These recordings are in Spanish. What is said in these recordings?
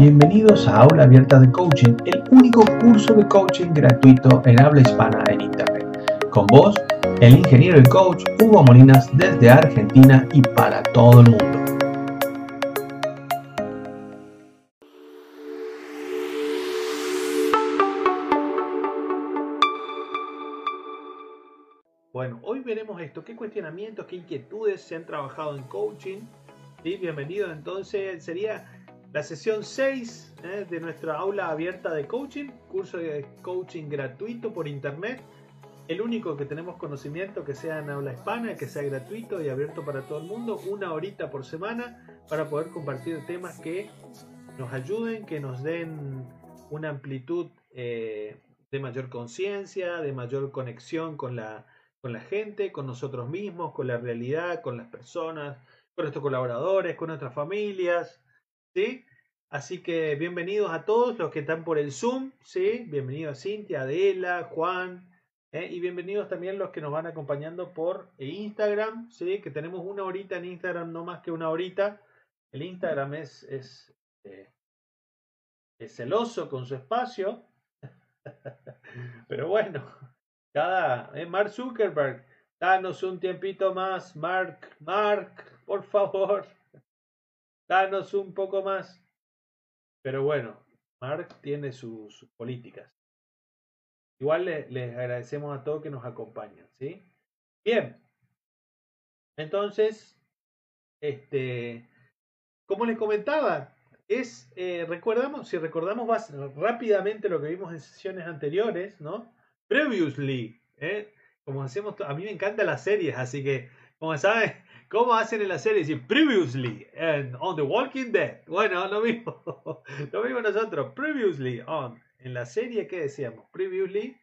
Bienvenidos a Aula Abierta de Coaching, el único curso de coaching gratuito en habla hispana en Internet. Con vos, el ingeniero y coach Hugo Molinas desde Argentina y para todo el mundo. Bueno, hoy veremos esto, qué cuestionamientos, qué inquietudes se han trabajado en coaching. ¿Sí? Bienvenido entonces, sería la sesión 6 ¿eh? de nuestra aula abierta de coaching, curso de coaching gratuito por internet. El único que tenemos conocimiento que sea en habla hispana, que sea gratuito y abierto para todo el mundo, una horita por semana para poder compartir temas que nos ayuden, que nos den una amplitud eh, de mayor conciencia, de mayor conexión con la, con la gente, con nosotros mismos, con la realidad, con las personas, con nuestros colaboradores, con nuestras familias, ¿sí? Así que bienvenidos a todos los que están por el Zoom, ¿sí? Bienvenidos Cintia, Adela, Juan, ¿eh? y bienvenidos también los que nos van acompañando por Instagram, ¿sí? Que tenemos una horita en Instagram, no más que una horita. El Instagram es, es, eh, celoso con su espacio, pero bueno, cada, ¿eh? Mark Zuckerberg, danos un tiempito más, Mark, Mark, por favor. Danos un poco más. Pero bueno, Mark tiene sus, políticas. Igual les agradecemos a todos que nos acompañan, ¿sí? Bien. Entonces, este, como les comentaba, es, eh, recordamos, si recordamos rápidamente lo que vimos en sesiones anteriores, ¿no? Previously, ¿eh? Como hacemos, a mí me encantan las series, así que, como saben, ¿Cómo hacen en la serie? Previously on The Walking Dead. Bueno, lo mismo. lo mismo nosotros. Previously on. En la serie, ¿qué decíamos? Previously.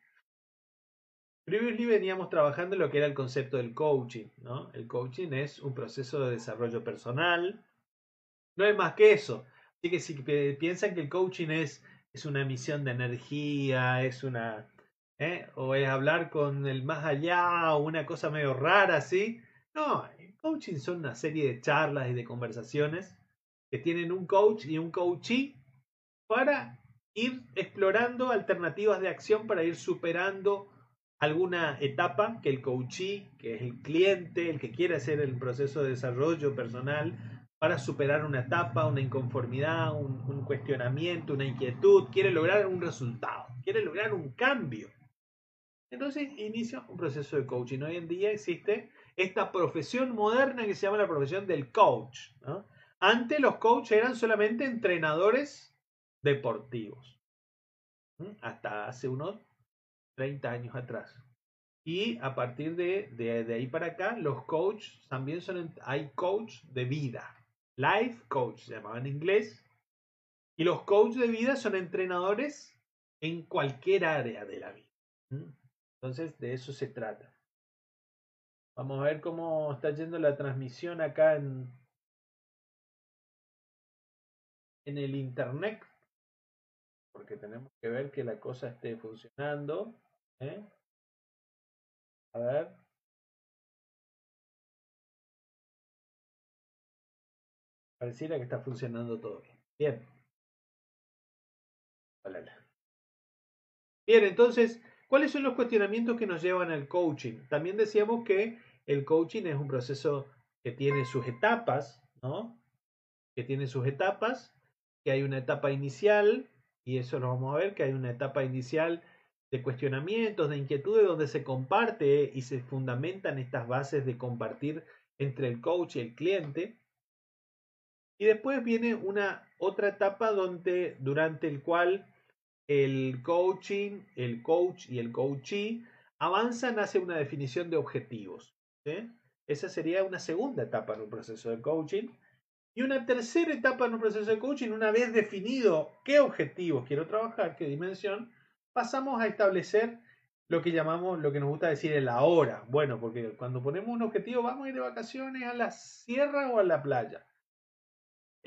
Previously veníamos trabajando lo que era el concepto del coaching. ¿no? El coaching es un proceso de desarrollo personal. No es más que eso. Así que si piensan que el coaching es, es una misión de energía, es una. ¿eh? o es hablar con el más allá, o una cosa medio rara así. No, coaching son una serie de charlas y de conversaciones que tienen un coach y un coachee para ir explorando alternativas de acción para ir superando alguna etapa que el coachee, que es el cliente, el que quiere hacer el proceso de desarrollo personal, para superar una etapa, una inconformidad, un, un cuestionamiento, una inquietud, quiere lograr un resultado, quiere lograr un cambio. Entonces inicia un proceso de coaching. Hoy en día existe esta profesión moderna que se llama la profesión del coach. Antes los coaches eran solamente entrenadores deportivos, hasta hace unos 30 años atrás. Y a partir de, de, ahí para acá, los coaches también son, hay coach de vida, life coach se llamaba en inglés, y los coaches de vida son entrenadores en cualquier área de la vida. Entonces, de eso se trata. Vamos a ver cómo está yendo la transmisión acá en, en el internet. Porque tenemos que ver que la cosa esté funcionando. ¿eh? A ver. Pareciera que está funcionando todo bien. Bien. Bien, entonces, ¿cuáles son los cuestionamientos que nos llevan al coaching? También decíamos que el coaching es un proceso que tiene sus etapas, ¿no? Que tiene sus etapas, que hay una etapa inicial, y eso lo vamos a ver, que hay una etapa inicial de cuestionamientos, de inquietudes, donde se comparte y se fundamentan estas bases de compartir entre el coach y el cliente. Y después viene una otra etapa donde, durante el cual el coaching, el coach y el coachee avanzan hacia una definición de objetivos. Esa sería una segunda etapa en un proceso de coaching. Y una tercera etapa en un proceso de coaching, una vez definido qué objetivos quiero trabajar, qué dimensión, pasamos a establecer lo que llamamos, lo que nos gusta decir el ahora. Bueno, porque cuando ponemos un objetivo, vamos a ir de vacaciones a la sierra o a la playa.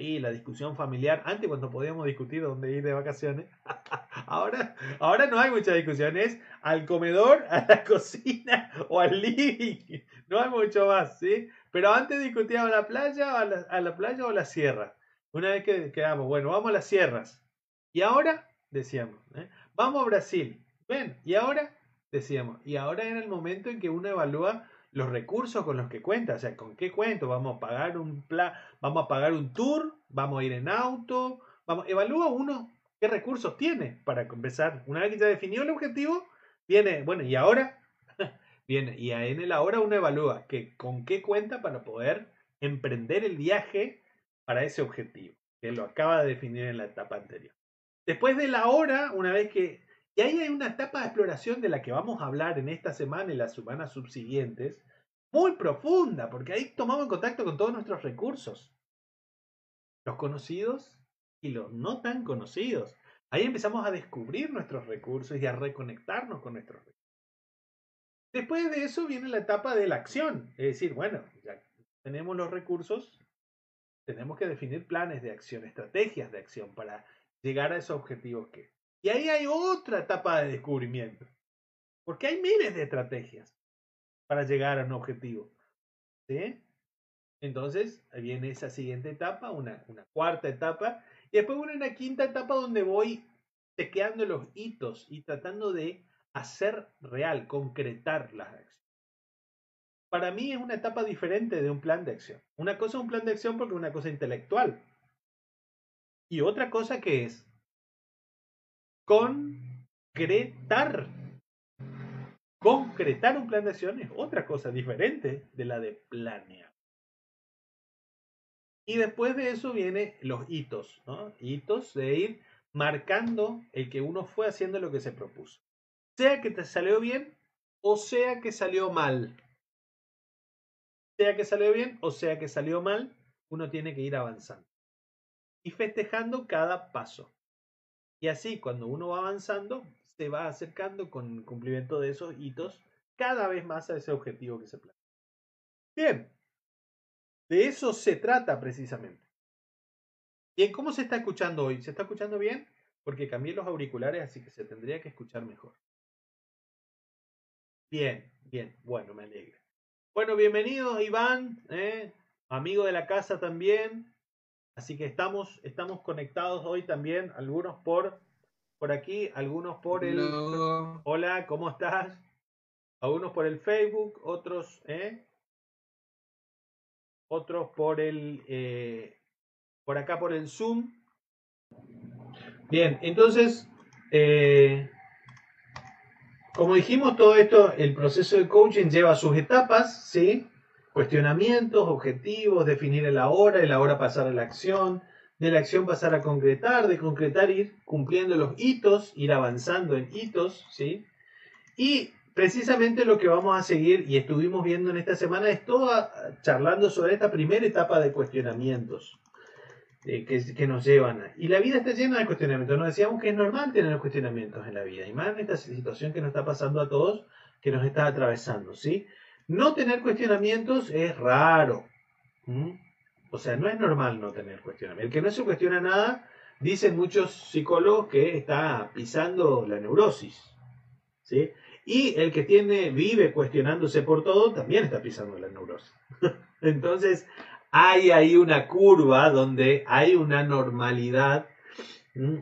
Y la discusión familiar, antes cuando podíamos discutir dónde ir de vacaciones, ahora, ahora no hay muchas discusiones, al comedor, a la cocina o al living, no hay mucho más, ¿sí? Pero antes discutíamos la playa, a la, a la playa o la sierra. Una vez que quedamos, bueno, vamos a las sierras. Y ahora, decíamos, ¿eh? vamos a Brasil. Ven, y ahora, decíamos, y ahora era el momento en que uno evalúa los recursos con los que cuenta, o sea, con qué cuento, vamos a pagar un plan, vamos a pagar un tour, vamos a ir en auto, vamos, evalúa uno qué recursos tiene para empezar. Una vez que ya definió el objetivo, viene, bueno, y ahora, viene, y en el ahora uno evalúa que con qué cuenta para poder emprender el viaje para ese objetivo, que lo acaba de definir en la etapa anterior. Después de la hora, una vez que... Y ahí hay una etapa de exploración de la que vamos a hablar en esta semana y las semanas subsiguientes, muy profunda, porque ahí tomamos contacto con todos nuestros recursos, los conocidos y los no tan conocidos. Ahí empezamos a descubrir nuestros recursos y a reconectarnos con nuestros recursos. Después de eso viene la etapa de la acción, es decir, bueno, ya tenemos los recursos, tenemos que definir planes de acción, estrategias de acción para llegar a esos objetivos que. Y ahí hay otra etapa de descubrimiento. Porque hay miles de estrategias para llegar a un objetivo. ¿Sí? Entonces viene esa siguiente etapa, una, una cuarta etapa, y después viene una quinta etapa donde voy chequeando los hitos y tratando de hacer real, concretar las acciones. Para mí es una etapa diferente de un plan de acción. Una cosa es un plan de acción porque es una cosa intelectual. Y otra cosa que es concretar. Concretar un plan de acción es otra cosa diferente de la de planear. Y después de eso vienen los hitos. Hitos de ir marcando el que uno fue haciendo lo que se propuso. Sea que te salió bien o sea que salió mal. Sea que salió bien o sea que salió mal, uno tiene que ir avanzando y festejando cada paso. Y así, cuando uno va avanzando, se va acercando con el cumplimiento de esos hitos cada vez más a ese objetivo que se plantea. Bien, de eso se trata precisamente. Bien, ¿cómo se está escuchando hoy? ¿Se está escuchando bien? Porque cambié los auriculares, así que se tendría que escuchar mejor. Bien, bien, bueno, me alegra. Bueno, bienvenidos Iván, ¿eh? amigo de la casa también. Así que estamos, estamos conectados hoy también, algunos por, por aquí, algunos por el... Hola, ¿cómo estás? Algunos por el Facebook, otros, ¿eh? Otros por el... Eh, por acá por el Zoom. Bien, entonces, eh, como dijimos, todo esto, el proceso de coaching lleva sus etapas, ¿sí? Cuestionamientos, objetivos, definir el ahora, el ahora pasar a la acción, de la acción pasar a concretar, de concretar ir cumpliendo los hitos, ir avanzando en hitos, ¿sí? Y precisamente lo que vamos a seguir y estuvimos viendo en esta semana es todo charlando sobre esta primera etapa de cuestionamientos eh, que, que, nos llevan a... Y la vida está llena de cuestionamientos. Nos decíamos que es normal tener cuestionamientos en la vida, y más en esta situación que nos está pasando a todos, que nos está atravesando, ¿sí? No tener cuestionamientos es raro. O sea, no es normal no tener cuestionamientos. El que no se cuestiona nada, dicen muchos psicólogos que está pisando la neurosis. ¿sí? Y el que tiene, vive cuestionándose por todo, también está pisando la neurosis. Entonces, hay ahí una curva donde hay una normalidad,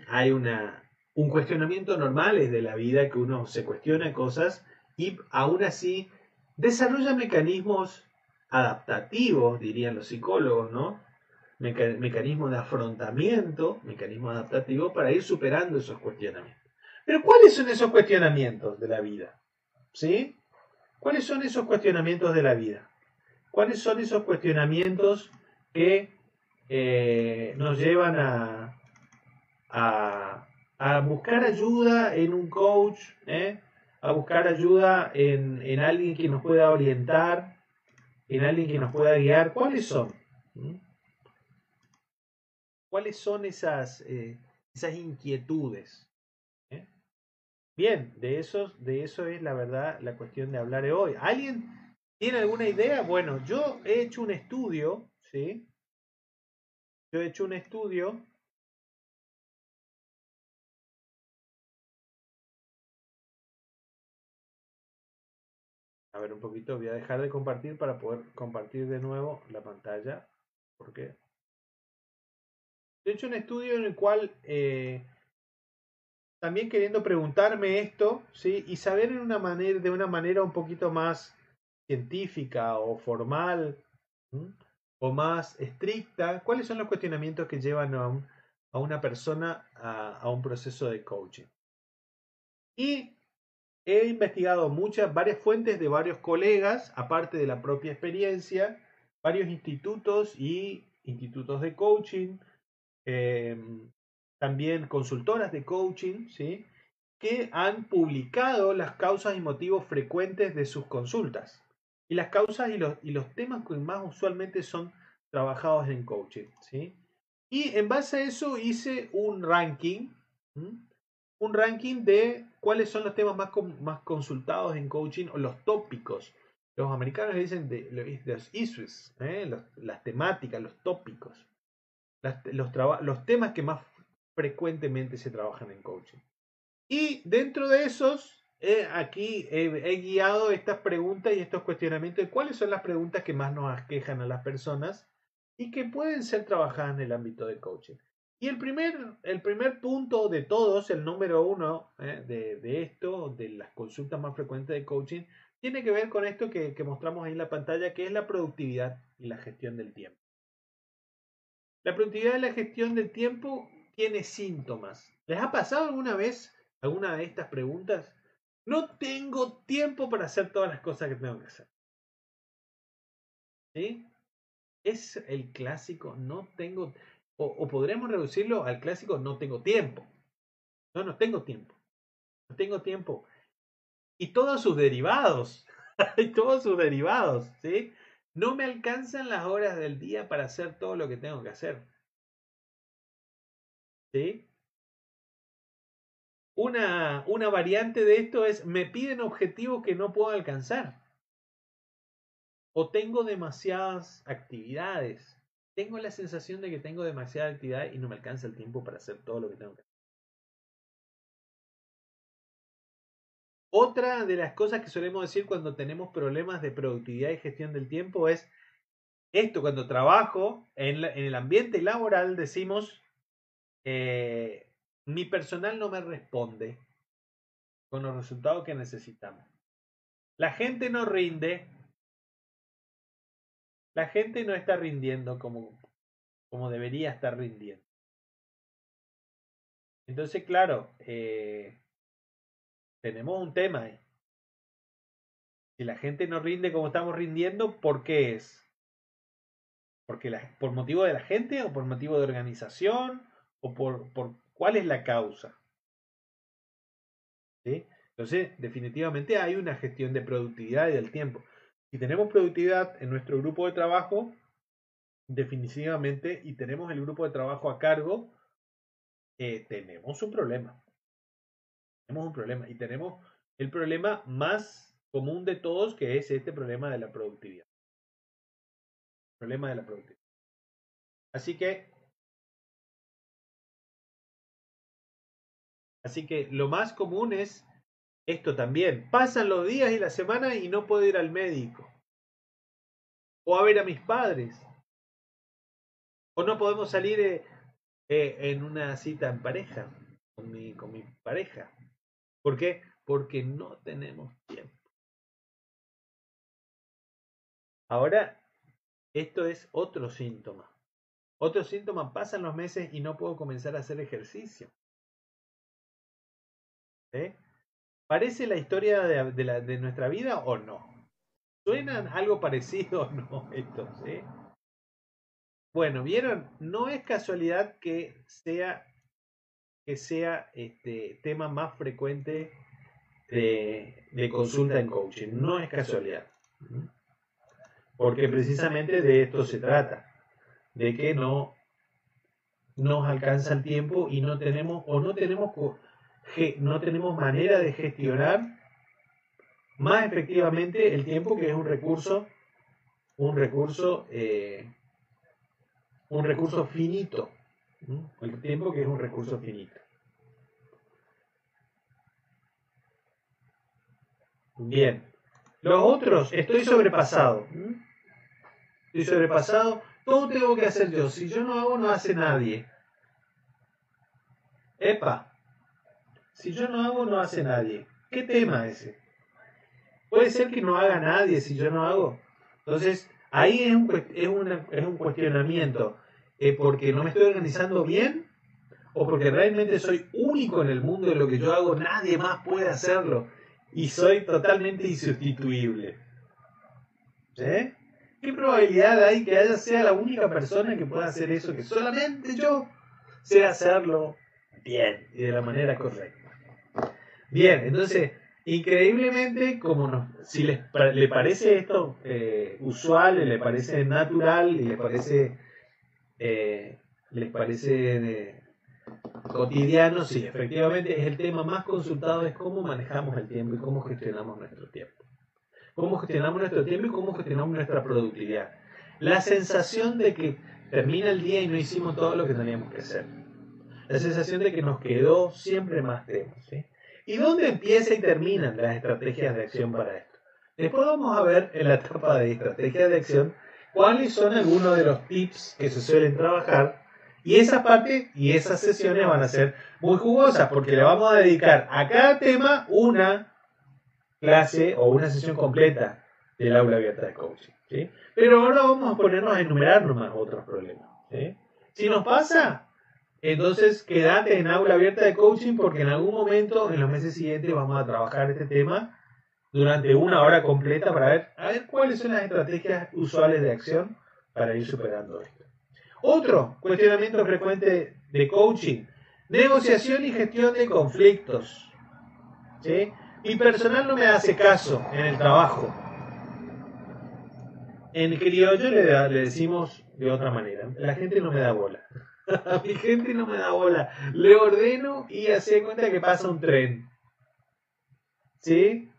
hay una, un cuestionamiento normal es de la vida que uno se cuestiona cosas y aún así desarrolla mecanismos adaptativos, dirían los psicólogos, ¿no? mecanismos de afrontamiento, mecanismos adaptativos para ir superando esos cuestionamientos. Pero ¿cuáles son esos cuestionamientos de la vida? ¿Sí? ¿Cuáles son esos cuestionamientos de la vida? ¿Cuáles son esos cuestionamientos que eh, nos llevan a, a, buscar ayuda en un coach, ¿eh? A buscar ayuda en, en, alguien que nos pueda orientar, en alguien que nos pueda guiar. ¿Cuáles son? ¿Mm? ¿Cuáles son esas, eh, esas inquietudes? ¿Eh? Bien, de eso, de eso es la verdad la cuestión de hablar hoy. ¿Alguien tiene alguna idea? Bueno, yo he hecho un estudio, ¿sí? Yo he hecho un estudio A ver un poquito, voy a dejar de compartir para poder compartir de nuevo la pantalla. Porque he hecho un estudio en el cual eh, también queriendo preguntarme esto, ¿sí? Y saber en una manera, de una manera un poquito más científica o formal o más estricta, cuáles son los cuestionamientos que llevan a, a una persona a, a, un proceso de coaching. Y he investigado muchas, varias fuentes de varios colegas, aparte de la propia experiencia, varios institutos y institutos de coaching, em, también consultoras de coaching, ¿sí? que han publicado las causas y motivos frecuentes de sus consultas. Y las causas y los, y los temas que más usualmente son trabajados en coaching. ¿sí? Y en base a eso hice un ranking, un ranking de cuáles son los temas más, más consultados en coaching o los tópicos. Los americanos dicen los issues, ¿eh? las temáticas, los tópicos, los, los temas que más frecuentemente se trabajan en coaching. Y dentro de esos, aquí he, guiado estas preguntas y estos cuestionamientos de cuáles son las preguntas que más nos aquejan a las personas y que pueden ser trabajadas en el ámbito de coaching. Y el primer, el primer punto de todos, el número uno eh, de, de, esto, de las consultas más frecuentes de coaching, tiene que ver con esto que, que mostramos ahí en la pantalla, que es la productividad y la gestión del tiempo. La productividad y la gestión del tiempo tiene síntomas. ¿Les ha pasado alguna vez alguna de estas preguntas? No tengo tiempo para hacer todas las cosas que tengo que hacer. ¿Sí? Es el clásico, no tengo, o, podremos reducirlo al clásico, no tengo tiempo. No, no tengo tiempo. No tengo tiempo. Y todos sus derivados. y todos sus derivados, ¿sí? No me alcanzan las horas del día para hacer todo lo que tengo que hacer. ¿Sí? Una, una variante de esto es, me piden objetivos que no puedo alcanzar. O tengo demasiadas actividades. Tengo la sensación de que tengo demasiada actividad y no me alcanza el tiempo para hacer todo lo que tengo que hacer. Otra de las cosas que solemos decir cuando tenemos problemas de productividad y gestión del tiempo es esto, cuando trabajo en, el ambiente laboral decimos, eh, mi personal no me responde con los resultados que necesitamos. La gente no rinde. La gente no está rindiendo como, como debería estar rindiendo. Entonces, claro, eh, tenemos un tema ahí. Si la gente no rinde como estamos rindiendo, ¿por qué es? Porque ¿Por motivo de la gente o por motivo de organización o por, por cuál es la causa? ¿Sí? Entonces, definitivamente hay una gestión de productividad y del tiempo. Si tenemos productividad en nuestro grupo de trabajo, definitivamente, y tenemos el grupo de trabajo a cargo, eh, tenemos un problema. Tenemos un problema y tenemos el problema más común de todos, que es este problema de la productividad. Problema de la productividad. Así que Así que lo más común es esto también. Pasan los días y la semana y no puedo ir al médico. O a ver a mis padres. O no podemos salir eh, eh, en una cita en pareja, con mi, con mi pareja. ¿Por qué? Porque no tenemos tiempo. Ahora, esto es otro síntoma. Otro síntoma, pasan los meses y no puedo comenzar a hacer ejercicio. ¿Eh? ¿Parece la historia de, de, la, de, nuestra vida o no? ¿Suenan algo parecido o no esto? ¿sí? Bueno, vieron, no es casualidad que sea que sea este tema más frecuente de, de consulta en coaching. No es casualidad. Porque precisamente de esto se trata. De que no nos alcanza el tiempo y no tenemos o no tenemos no tenemos manera de gestionar más efectivamente el tiempo que es un recurso un recurso eh, un recurso finito el tiempo que es un recurso finito. Bien. Los otros estoy sobrepasado estoy sobrepasado todo tengo que hacer yo. Si yo no hago no hace nadie. Epa, si yo no hago, no hace nadie. ¿Qué tema ese? Puede ser que no haga nadie si yo no hago. Entonces, ahí es un, es un cuestionamiento. Eh, ¿Porque no me estoy organizando bien? ¿O porque realmente soy único en el mundo de lo que yo hago? Nadie más puede hacerlo. Y soy totalmente insustituible. ¿Sí? ¿Qué probabilidad hay que haya sea la única persona que pueda hacer eso? Que solamente yo sé hacerlo bien y de la manera correcta. Bien, entonces increíblemente, como si les, le parece esto eh, usual, le parece natural y le parece, eh, les parece cotidiano, sí, efectivamente es el tema más consultado, es cómo manejamos el tiempo y cómo gestionamos nuestro tiempo. Cómo gestionamos nuestro tiempo y cómo gestionamos nuestra productividad. La sensación de que termina el día y no hicimos todo lo que teníamos que hacer. La sensación de que nos quedó siempre más temas. ¿sí? ¿Y dónde empieza y terminan las estrategias de acción para esto? Después vamos a ver en la etapa de estrategias de acción cuáles son algunos de los tips que se suelen trabajar y esa parte y esas sesiones van a ser muy jugosas porque le vamos a dedicar a cada tema una clase o una sesión completa del aula abierta de coaching. ¿sí? Pero ahora vamos a ponernos a enumerar nomás otros problemas. ¿sí? Si nos pasa, entonces, quédate en aula abierta de coaching porque en algún momento, en los meses siguientes, vamos a trabajar este tema durante una hora completa para ver, a ver cuáles son las estrategias usuales de acción para ir superando esto. Otro cuestionamiento frecuente de coaching, negociación y gestión de conflictos. Mi personal no me hace caso en el trabajo. En criollo le decimos de otra manera, la gente no me da bola. A mi gente no me da bola. Le ordeno y hace cuenta que pasa un tren. ¿Sí?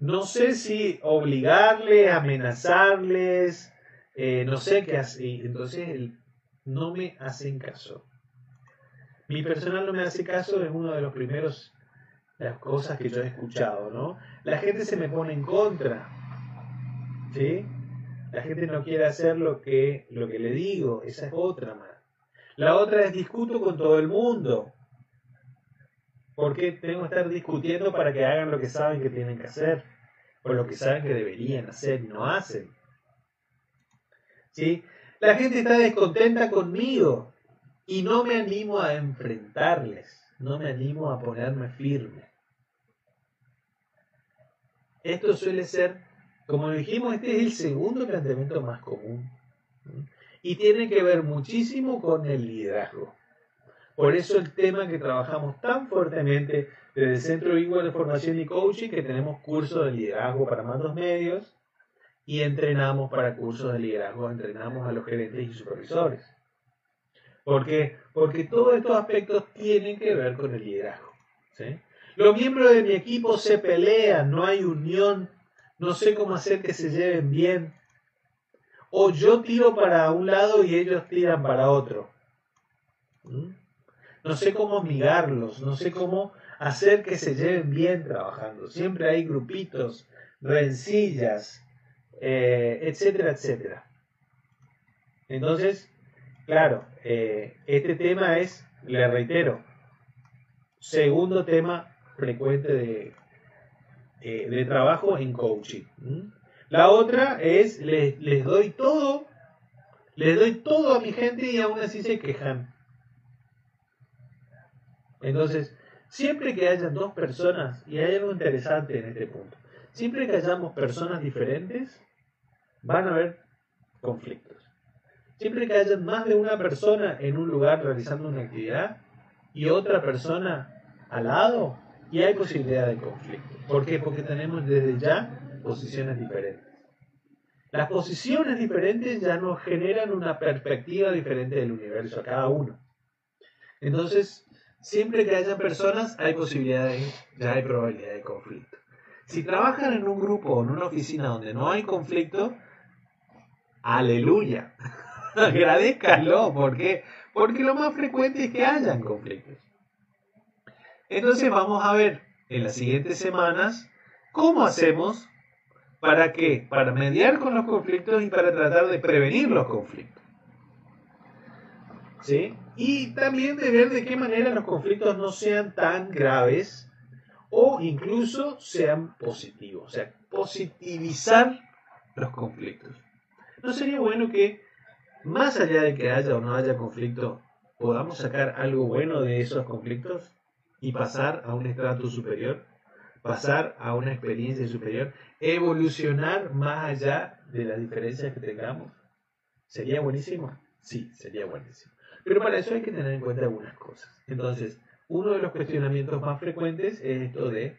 No sé si obligarle, amenazarles, eh, no sé qué hacer. Entonces no me hacen caso. Mi personal no me hace caso es uno de los primeros las cosas que yo he escuchado, ¿no? La gente se me pone en contra. ¿Sí? La gente no quiere hacer lo que, lo que le digo. Esa es otra más. La otra es discuto con todo el mundo. Porque tengo que estar discutiendo para que hagan lo que saben que tienen que hacer? O lo que saben que deberían hacer y no hacen. ¿Sí? La gente está descontenta conmigo y no me animo a enfrentarles. No me animo a ponerme firme. Esto suele ser, como dijimos, este es el segundo planteamiento más común y tiene que ver muchísimo con el liderazgo. Por eso el tema que trabajamos tan fuertemente desde el Centro Igual de Formación y Coaching, que tenemos cursos de liderazgo para mandos medios y entrenamos para cursos de liderazgo, entrenamos a los gerentes y supervisores. ¿Por qué? Porque todos estos aspectos tienen que ver con el liderazgo. Los miembros de mi equipo se pelean, no hay unión, no sé cómo hacer que se lleven bien, o yo tiro para un lado y ellos tiran para otro. ¿Mm? No sé cómo amigarlos, no sé cómo hacer que se lleven bien trabajando. Siempre hay grupitos, rencillas, eh, etcétera, etcétera. Entonces, claro, eh, este tema es, le reitero, segundo tema frecuente de, eh, de trabajo en coaching. La otra es, les, les doy todo, les doy todo a mi gente y aún así se quejan. Entonces, siempre que haya dos personas, y hay algo interesante en este punto, siempre que hayamos personas diferentes, van a haber conflictos. Siempre que haya más de una persona en un lugar realizando una actividad y otra persona al lado, y hay posibilidad de conflicto. ¿Por qué? Porque tenemos desde ya posiciones diferentes. Las posiciones diferentes ya nos generan una perspectiva diferente del universo a cada uno. Entonces, siempre que haya personas, hay posibilidades, ya hay probabilidad de conflicto. Si trabajan en un grupo o en una oficina donde no hay conflicto, aleluya. Agradezcanlo. ¿Por qué? Porque lo más frecuente es que hayan conflictos. Entonces vamos a ver en las siguientes semanas cómo hacemos ¿Para qué? Para mediar con los conflictos y para tratar de prevenir los conflictos. ¿sí? Y también de ver de qué manera los conflictos no sean tan graves o incluso sean positivos, o sea, positivizar los conflictos. ¿No sería bueno que, más allá de que haya o no haya conflicto, podamos sacar algo bueno de esos conflictos y pasar a un estrato superior, pasar a una experiencia superior, evolucionar más allá de las diferencias que tengamos? ¿Sería buenísimo? Sí, sería buenísimo. Pero para eso hay que tener en cuenta algunas cosas. Entonces, uno de los cuestionamientos más frecuentes es esto de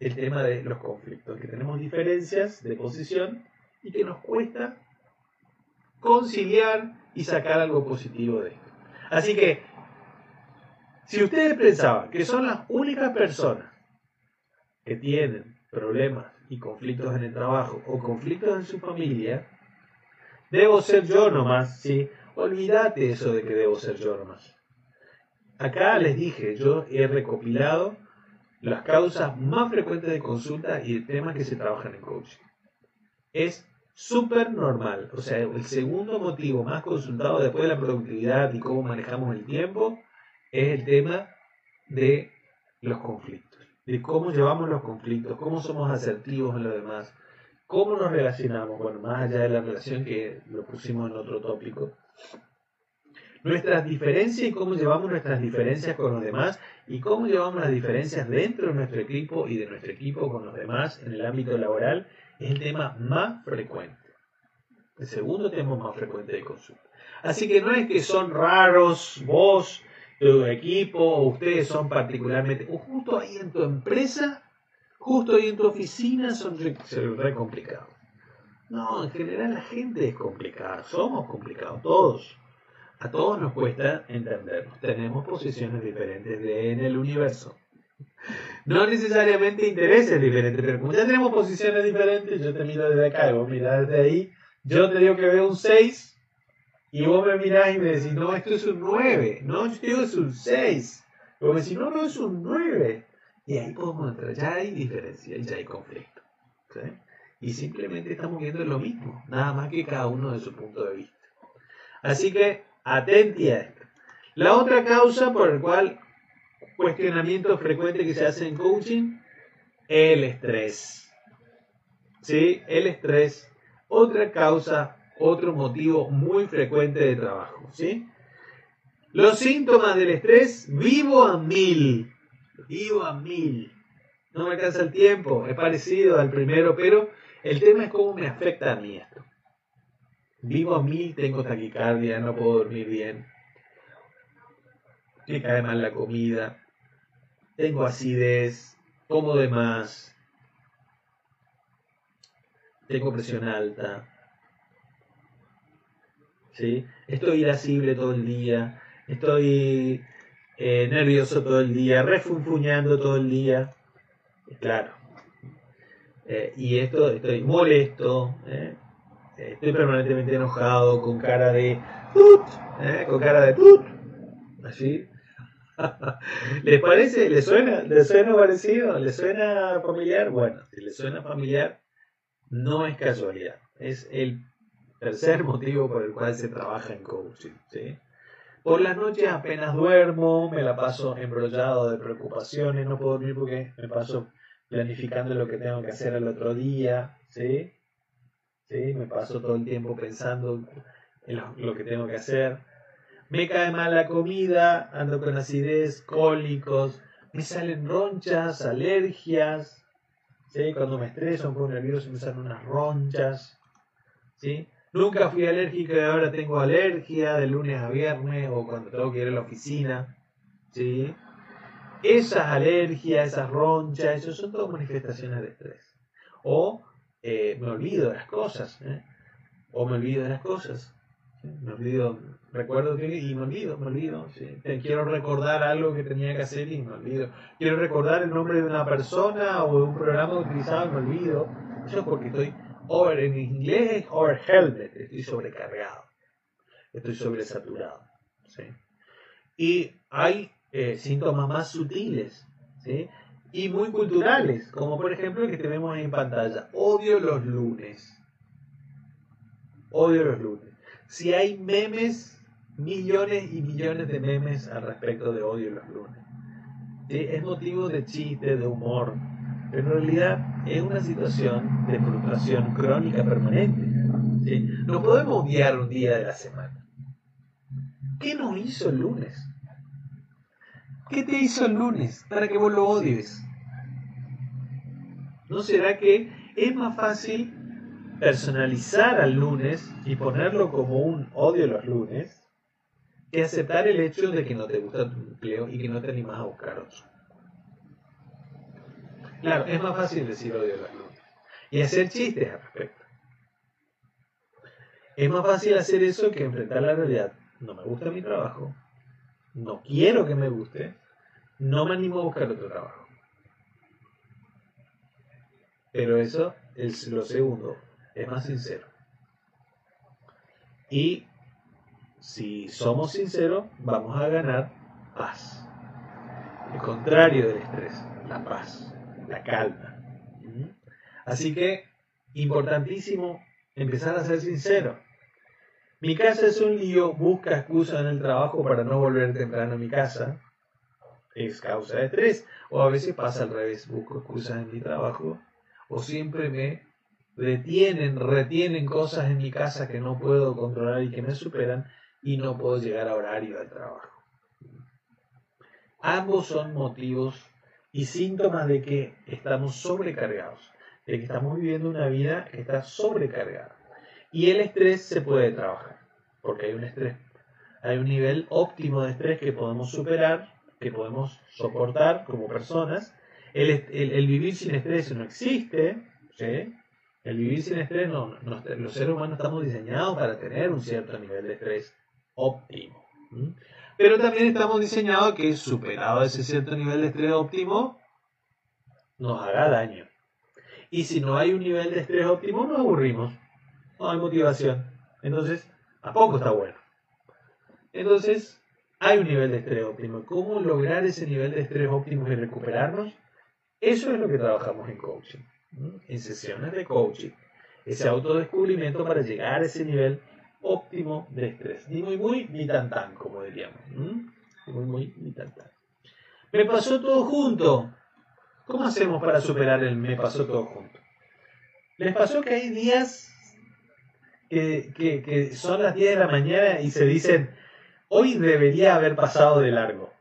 el tema de los conflictos, que tenemos diferencias de posición y que nos cuesta conciliar y sacar algo positivo de esto. Así que, si ustedes pensaban que son las únicas personas que tienen problemas y conflictos en el trabajo o conflictos en su familia, debo ser yo nomás, ¿sí? Olvídate eso de que debo ser yo nomás. Acá les dije, yo he recopilado las causas más frecuentes de consulta y de temas que se trabajan en coaching. Es súper normal. O sea, el segundo motivo más consultado después de la productividad y cómo manejamos el tiempo es el tema de los conflictos. De cómo llevamos los conflictos, cómo somos asertivos en lo demás, cómo nos relacionamos, bueno, más allá de la relación que lo pusimos en otro tópico. Nuestras diferencias y cómo llevamos nuestras diferencias con los demás y cómo llevamos las diferencias dentro de nuestro equipo y de nuestro equipo con los demás en el ámbito laboral es el tema más frecuente. El segundo tema más frecuente de consulta. Así que no es que son raros vos, tu equipo, ustedes son particularmente, o justo ahí en tu empresa, justo ahí en tu oficina son re, complicados. No, en general la gente es complicada, somos complicados, todos. A todos nos cuesta entendernos, tenemos posiciones diferentes en el universo. No necesariamente intereses diferentes, pero como ya tenemos posiciones diferentes, yo te miro desde acá vos mirás desde ahí, yo te digo que veo un 6 y vos me mirás y me decís, no, esto es un 9, no, digo es un 6. Y vos me decís, no, no, es un 9. Y ahí podemos entrar, ya hay diferencia ya hay conflicto. Y simplemente estamos viendo lo mismo, nada más que cada uno de su punto de vista. Así que atenti a esto. La otra causa por la cual cuestionamiento frecuente que se hace en coaching, el estrés. ¿Sí? El estrés. Otra causa, otro motivo muy frecuente de trabajo. ¿Sí? Los síntomas del estrés, vivo a mil. Vivo a mil. No me alcanza el tiempo, es parecido al primero, pero el tema es cómo me afecta a mí esto. Vivo a mil, tengo taquicardia, no puedo dormir bien. Me cae mal la comida, tengo acidez, como de más, tengo presión alta, ¿sí? estoy irascible todo el día, estoy eh, nervioso todo el día, refunfuñando todo el día, claro. Eh, y esto, estoy molesto, ¿eh? estoy permanentemente enojado, con cara de tut, con cara de tut, así. ¿Les parece? ¿Les suena? ¿Les suena parecido? ¿Les suena familiar? Bueno, si les suena familiar, no es casualidad. Es el tercer motivo por el cual se trabaja en coaching. Por las noches apenas duermo, me la paso embrollado de preocupaciones, no puedo dormir porque me paso planificando lo que tengo que hacer el otro día. ¿sí? ¿Sí? Me paso todo el tiempo pensando en lo que tengo que hacer me cae mal la comida, ando con acidez, cólicos, me salen ronchas, alergias, ¿sí? cuando me estreso, un poco nervioso, me salen unas ronchas, ¿sí? Nunca fui alérgico y ahora tengo alergia de lunes a viernes o cuando tengo que ir a la oficina, ¿sí? Esas alergias, esas ronchas, eso son todas manifestaciones de estrés. O eh, me olvido de las cosas, ¿eh? o me olvido de las cosas. Me olvido, recuerdo que y me olvido, me olvido. Quiero recordar algo que tenía que hacer y me olvido. Quiero recordar el nombre de una persona o de un programa utilizado y me olvido. Eso es porque estoy over, en inglés es overhelmed, estoy sobrecargado, estoy sobresaturado. Y hay eh, síntomas más sutiles y muy culturales, como por ejemplo el que tenemos en pantalla. Odio los lunes. Odio los lunes si hay memes millones y millones de memes al respecto de odio los lunes. Es motivo de chiste, de humor, en realidad es una situación de frustración crónica permanente. No podemos odiar un día de la semana. ¿Qué nos hizo el lunes? ¿Qué te hizo el lunes para que vos lo odies? ¿No será que es más fácil personalizar al lunes y ponerlo como un odio los lunes que aceptar el hecho de que no te gusta tu empleo y que no te animas a buscar otro? Claro, es más fácil decir odio los lunes y hacer chistes al respecto. Es más fácil hacer eso que enfrentar la realidad. No me gusta mi trabajo, no quiero que me guste, no me animo a buscar otro trabajo. Pero eso es lo segundo, es más sincero. Y si somos sinceros, vamos a ganar paz. El contrario del estrés, la paz, la calma. Así que, importantísimo empezar a ser sincero. Mi casa es un lío, busca excusa en el trabajo para no volver temprano a mi casa. Es causa de estrés. O a veces pasa al revés, busco excusas en mi trabajo. O siempre me detienen, retienen cosas en mi casa que no puedo controlar y que me superan y no puedo llegar a horario al trabajo. Ambos son motivos y síntomas de que estamos sobrecargados, de que estamos viviendo una vida que está sobrecargada. Y el estrés se puede trabajar, porque hay un estrés, hay un nivel óptimo de estrés que podemos superar, que podemos soportar como personas. El, vivir sin estrés no existe, El vivir sin estrés, no, los seres humanos estamos diseñados para tener un cierto nivel de estrés óptimo. Pero también estamos diseñados que superado ese cierto nivel de estrés óptimo, nos haga daño. Y si no hay un nivel de estrés óptimo, nos aburrimos no hay motivación. Entonces, ¿a poco está bueno? Entonces, hay un nivel de estrés óptimo. ¿Cómo lograr ese nivel de estrés óptimo y recuperarnos? Eso es lo que trabajamos en coaching, en sesiones de coaching. Ese autodescubrimiento para llegar a ese nivel óptimo de estrés. Ni muy, muy, ni tan, tan, como diríamos. Ni muy, muy, ni tan, tan. Me pasó todo junto. ¿Cómo hacemos para superar el me pasó todo junto? ¿Les pasó que hay días que, son las 10 de la mañana y se dicen, hoy debería haber pasado de largo.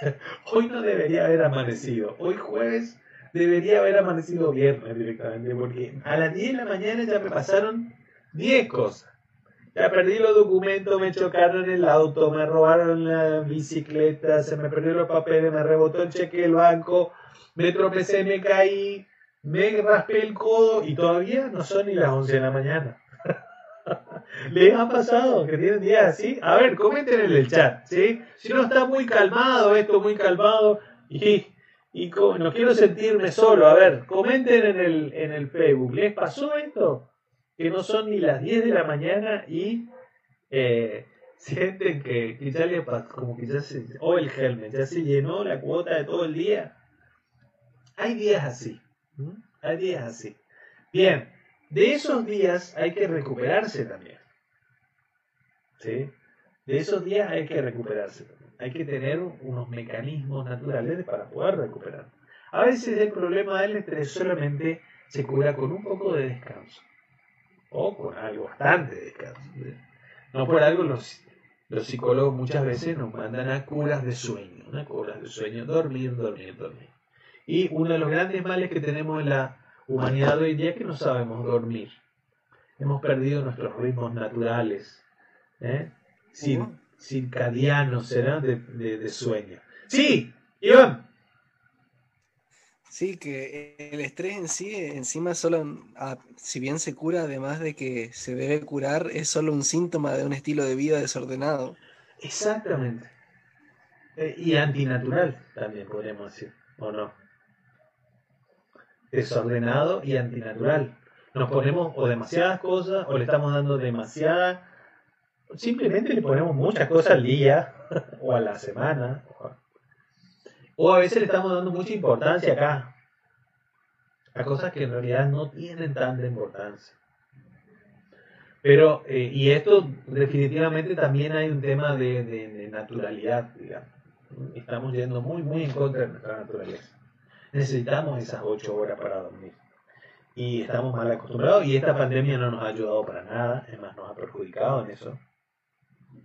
hoy no debería haber amanecido. Hoy jueves debería haber amanecido viernes directamente, porque a las 10 de la mañana ya me pasaron 10 cosas. Ya perdí los documentos, me chocaron en el auto, me robaron la bicicleta, se me perdió los papeles, me rebotó el cheque del banco, me tropecé, me caí, me raspé el codo y todavía no son ni las 11 de la mañana. ¿Les ha pasado que tienen días así? A ver, comenten en el chat, ¿sí? Si no está muy calmado esto, muy calmado, y, y no quiero sentirme solo, a ver, comenten en el, en el Facebook, ¿les pasó esto? Que no son ni las 10 de la mañana y eh, sienten que, ya le como que ya se, o el helmet, ya se llenó la cuota de todo el día. Hay días así, hay días así. Bien, de esos días hay que recuperarse también. ¿Sí? De esos días hay que recuperarse. Hay que tener unos mecanismos naturales para poder recuperar. A veces el problema del estrés solamente se cura con un poco de descanso. O con algo bastante de descanso. No por algo los, los psicólogos muchas veces nos mandan a curas de sueño. ¿no? Curas de sueño, dormir, dormir, dormir. Y uno de los grandes males que tenemos en la humanidad hoy día que no sabemos dormir. Hemos perdido nuestros ritmos naturales, ¿eh? circadianos, ¿será? De, de, sueño. Sí, Iván. Sí, que el estrés en sí, encima solo, si bien se cura, además de que se debe curar, es solo un síntoma de un estilo de vida desordenado. Exactamente. Eh, y antinatural también podríamos decir, ¿o no? desordenado y antinatural. Nos ponemos o demasiadas cosas o le estamos dando demasiada... Simplemente le ponemos muchas cosas al día o a la semana. Veces le estamos dando mucha importancia acá. A cosas que en realidad no tienen tanta importancia. Pero, eh, y esto definitivamente también hay un tema de, naturalidad, digamos. Estamos yendo muy, muy en contra de nuestra naturaleza. Necesitamos esas ocho horas para dormir. Y estamos mal acostumbrados y esta pandemia no nos ha ayudado para nada, es más, nos ha perjudicado en eso.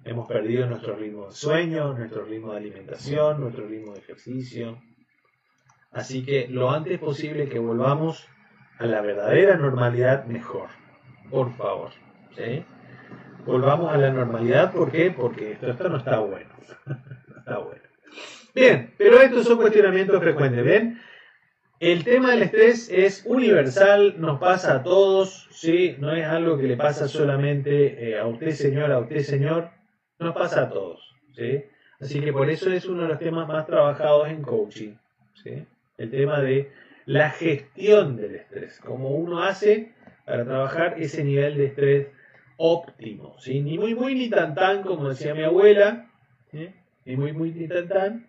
Hemos perdido nuestro ritmo de sueño, nuestro ritmo de alimentación, nuestro ritmo de ejercicio. Así que lo antes posible que volvamos a la verdadera normalidad, mejor. Por favor. ¿sí? Volvamos a la normalidad, ¿por qué? Porque esto, esto no está bueno. no está bueno. Bien, pero estos son cuestionamientos frecuentes. ¿Ven? El tema del estrés es universal, nos pasa a todos, ¿sí? No es algo que le pasa solamente eh, a usted, señor, a usted, señor. Nos pasa a todos, ¿sí? Así que por eso es uno de los temas más trabajados en coaching, ¿sí? El tema de la gestión del estrés, cómo uno hace para trabajar ese nivel de estrés óptimo, ¿sí? Ni muy, muy, ni tan, tan, como decía mi abuela, Ni muy, muy, ni tan, tan,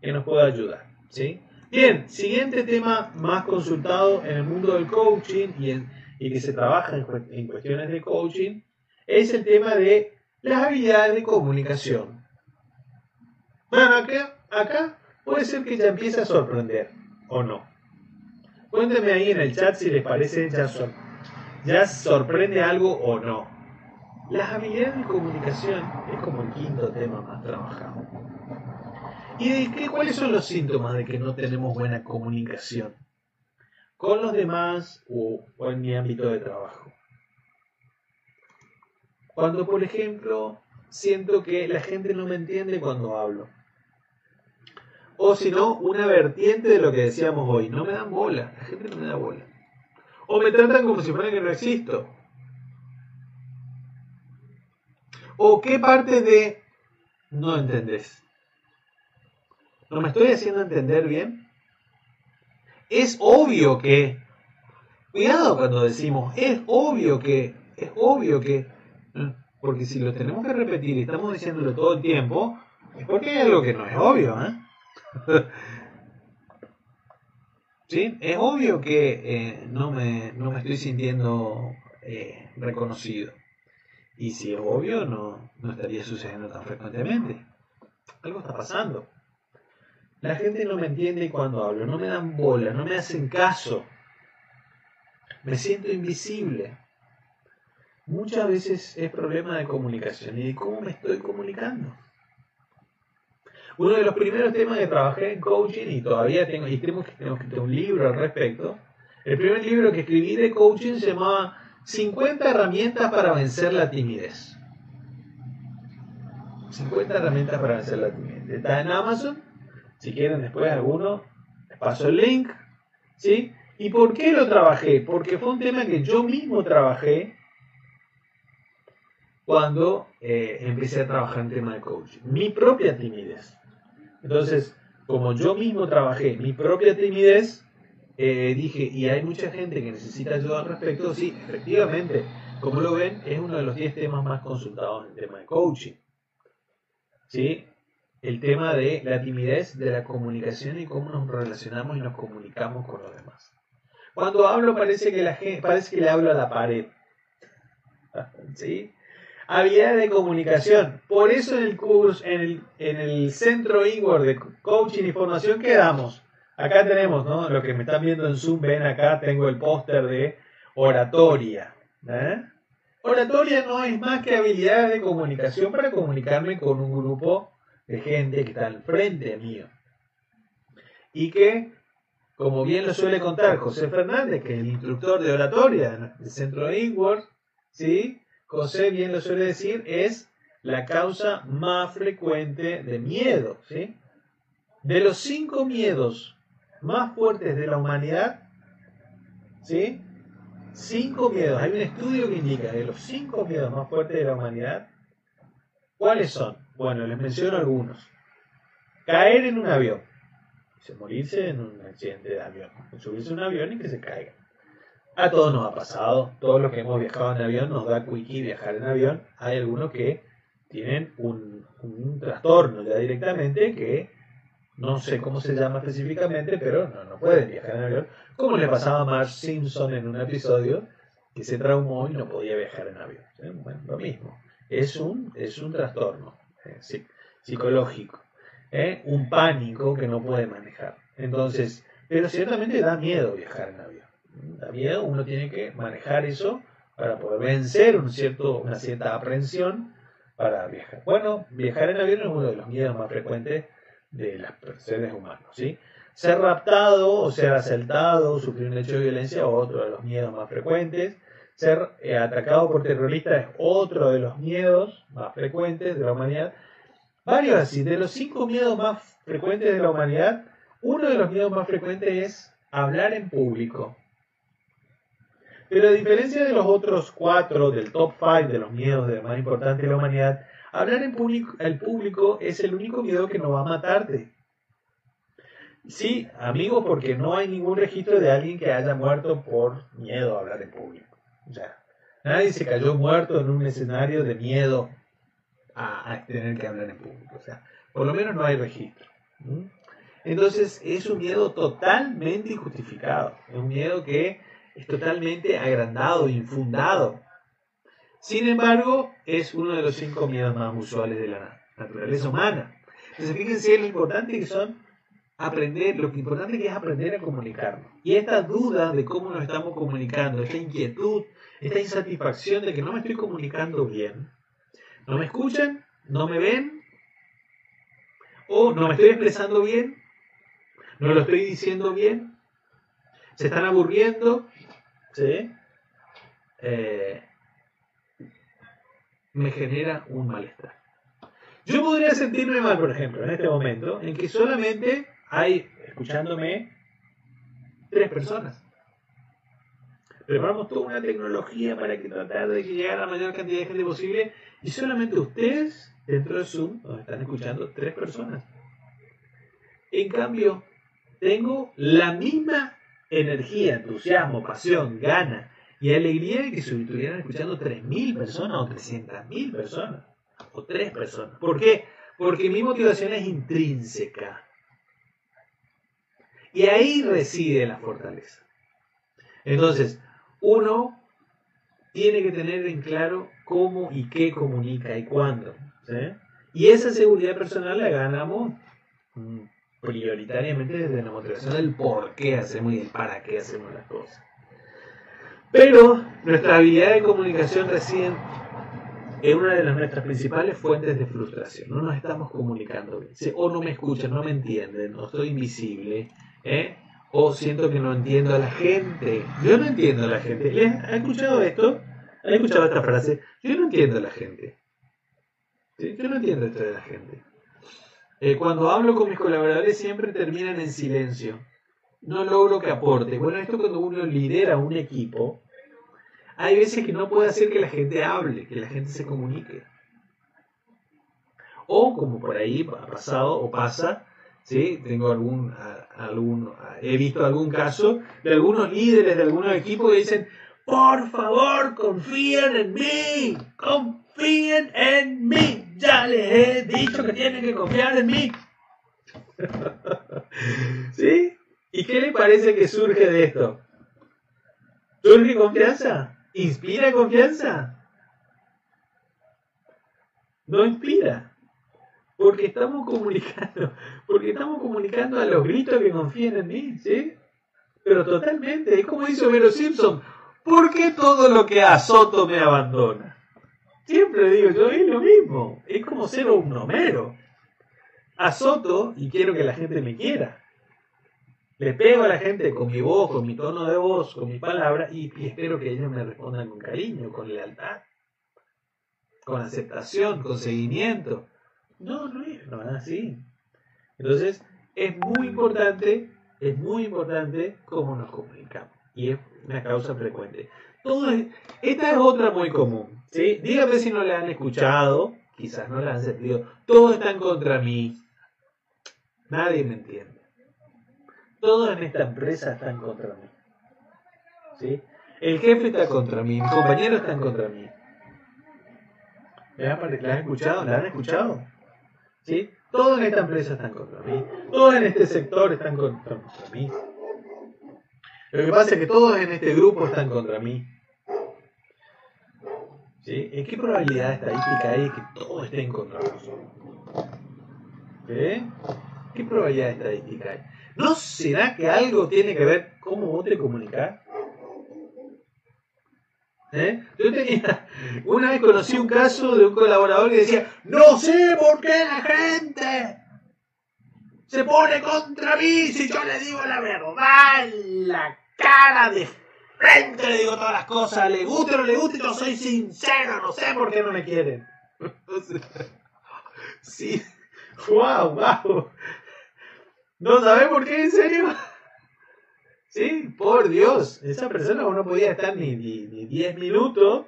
que nos pueda ayudar. ¿sí? Bien, siguiente tema más consultado en el mundo del coaching y, que se trabaja en, cuestiones de coaching es el tema de las habilidades de comunicación. Bueno, acá, acá puede ser que ya empiece a sorprender o no. Cuéntenme ahí en el chat si les parece ya, ya sorprende algo o no. Las habilidades de comunicación es como el quinto tema más trabajado. ¿Y de qué, cuáles son los síntomas de que no tenemos buena comunicación con los demás o, en mi ámbito de trabajo? Cuando, por ejemplo, siento que la gente no me entiende cuando hablo. O si no, una vertiente de lo que decíamos hoy. No me dan bola. La gente no me da bola. O me tratan como si fuera que no existo. O qué parte de no entendés. ¿No me estoy haciendo entender bien? Es obvio que, cuidado cuando decimos, es obvio que, es obvio que, porque si lo tenemos que repetir y estamos diciéndolo todo el tiempo, es porque hay algo que no es obvio, ¿eh? ¿Sí? Es obvio que eh, no, me, no, me, estoy sintiendo eh, reconocido. Y si es obvio, no, no estaría sucediendo tan frecuentemente. Algo está pasando. La gente no me entiende cuando hablo, no me dan bola, no me hacen caso. Me siento invisible. Muchas veces es problema de comunicación y de cómo me estoy comunicando. Uno de los primeros temas que trabajé en coaching y todavía tengo, y tengo que un libro al respecto. El primer libro que escribí de coaching se llamaba 50 herramientas para vencer la timidez. 50 herramientas para vencer la timidez. Está en Amazon si quieren después alguno, les paso el link. ¿Sí? ¿Y por qué lo trabajé? Porque fue un tema que yo mismo trabajé cuando eh, empecé a trabajar en tema de coaching. Mi propia timidez. Entonces, como yo mismo trabajé mi propia timidez, eh, dije, y hay mucha gente que necesita ayuda al respecto, sí, efectivamente, como lo ven, es uno de los 10 temas más consultados en el tema de coaching. ¿Sí? el tema de la timidez de la comunicación y cómo nos relacionamos y nos comunicamos con los demás. Cuando hablo parece que la gente, parece que le hablo a la pared. ¿Sí? Habilidad de comunicación. Por eso en el curso, en el, en el centro Inward de coaching y formación quedamos. Acá tenemos, ¿no? Lo que me están viendo en Zoom, ven acá, tengo el póster de oratoria. ¿eh? Oratoria no es más que habilidades de comunicación para comunicarme con un grupo de gente que está al frente mío. Y que, como bien lo suele contar José Fernández, que es el instructor de oratoria del centro Inward, ¿sí? José bien lo suele decir, es la causa más frecuente de miedo. ¿sí? De los cinco miedos más fuertes de la humanidad, ¿sí? Cinco miedos. Hay un estudio que indica de los cinco miedos más fuertes de la humanidad, ¿cuáles son? Bueno, les menciono algunos. Caer en un avión. morirse en un accidente de avión. Subirse a un avión y que se caiga. A todos nos ha pasado. Todos los que hemos viajado en avión nos da quickie viajar en avión. Hay algunos que tienen un, trastorno ya directamente que no sé cómo se llama específicamente, pero no, no pueden viajar en avión. Como le pasaba a Marge Simpson en un episodio que se traumó y no podía viajar en avión. Bueno, lo mismo. Es un, es un trastorno eh, psicológico, ¿eh? un pánico que no puede manejar. Entonces, pero ciertamente da miedo viajar en avión. Da miedo, uno tiene que manejar eso para poder vencer un cierto, una cierta aprensión para viajar. Bueno, viajar en avión es uno de los miedos más frecuentes de los seres humanos, ¿sí? Ser raptado o ser asaltado, sufrir un hecho de violencia, otro de los miedos más frecuentes. Ser eh, atacado por terroristas es otro de los miedos más frecuentes de la humanidad. Varios así, de los cinco miedos más frecuentes de la humanidad, uno de los miedos más frecuentes es hablar en público. Pero a diferencia de los otros cuatro del top five de los miedos de más importantes de la humanidad, hablar en público, el público es el único miedo que no va a matarte. Sí, amigo, porque no hay ningún registro de alguien que haya muerto por miedo a hablar en público. Sea, nadie se cayó muerto en un escenario de miedo a, tener que hablar en público. O sea, por lo menos no hay registro. Entonces es un miedo totalmente injustificado. Es un miedo que es totalmente agrandado, infundado. Sin embargo, es uno de los cinco miedos más usuales de la naturaleza humana. Entonces, fíjense lo importante que son aprender, lo que importante que es aprender a comunicarnos. Y esta duda de cómo nos estamos comunicando, esta inquietud, esta insatisfacción de que no me estoy comunicando bien, no me escuchan, no me ven, o no me estoy expresando bien, no lo estoy diciendo bien, se están aburriendo, ¿sí? Eh, me genera un malestar. Yo podría sentirme mal, por ejemplo, en este momento, en que solamente hay, escuchándome, tres personas. Preparamos toda una tecnología para que tratar de que a la mayor cantidad de gente posible y solamente ustedes, dentro de Zoom, nos están escuchando tres personas. En cambio, tengo la misma energía, entusiasmo, pasión, gana y alegría de que se estuvieran escuchando 3.000 personas o 300.000 personas o 3 personas. ¿Por qué? Porque mi motivación es intrínseca. Y ahí reside la fortaleza. Entonces, uno tiene que tener en claro cómo y qué comunica y cuándo. Y esa seguridad personal la ganamos mm, prioritariamente desde la motivación del por qué hacemos y para qué hacemos las cosas. Pero nuestra habilidad de comunicación reside en una de las nuestras principales fuentes de frustración. No nos estamos comunicando bien. O no me escuchan, no me entienden, o estoy invisible, ¿eh? o siento que no entiendo a la gente. Yo no entiendo a la gente. ¿Ha escuchado esto? ¿Ha escuchado esta frase? Yo no entiendo a la gente. Yo no entiendo esto de la gente. Eh, cuando hablo con mis colaboradores siempre terminan en silencio. No logro que aporte. Bueno, esto cuando uno lidera un equipo, hay veces que no puede hacer que la gente hable, que la gente se comunique. O como por ahí ha pasado o pasa, ¿sí? Tengo algún, algún, he visto algún caso de algunos líderes de algunos equipos que dicen, por favor, confíen en mí, confíen en mí, ya les he dicho que tienen que confiar en mí. ¿Sí? ¿Y qué le parece que surge de esto? ¿Surge confianza? ¿Inspira confianza? No inspira. Porque estamos comunicando, porque estamos comunicando a los gritos que confíen en mí, ¿sí? Pero totalmente, es como dice Homero Simpson, ¿por qué todo lo que azoto me abandona? Siempre digo yo, es lo mismo, es como ser un Homero. Azoto y quiero que la gente me quiera. Le pego a la gente con mi voz, con mi tono de voz, con mi palabra y, espero que ellos me respondan con cariño, con lealtad, con aceptación, con seguimiento. No, no es, no es así. Entonces, es muy importante, es muy importante cómo nos comunicamos. Y es una causa frecuente. Todo esta es otra muy común. ¿sí? Dígame si no la han escuchado, quizás no la han sentido. Todos están contra mí. Nadie me entiende. Todos en esta empresa están contra mí. ¿sí? El jefe está contra mí, mis compañeros están contra mí. ¿La han escuchado? ¿La han escuchado? ¿Sí? Todos en esta empresa están contra mí. Todos en este sector están contra mí. Lo que pasa es que todos en este grupo están contra mí. ¿Sí? ¿En qué probabilidad estadística hay de que todo esté en contra. ¿Qué probabilidad estadística hay? ¿No será que algo tiene que ver cómo vos te comunicas? ¿Eh? Yo tenía, una vez conocí un caso de un colaborador que decía, no sé por qué la gente se pone contra mí si yo le digo la verdad la cara de frente, le digo todas las cosas, le guste o no le guste, yo soy sincero, no sé por qué no me quieren. sí, wow, wow. ¿No sabés por qué, en serio? Sí, por Dios, esa persona no podía estar ni 10 minutos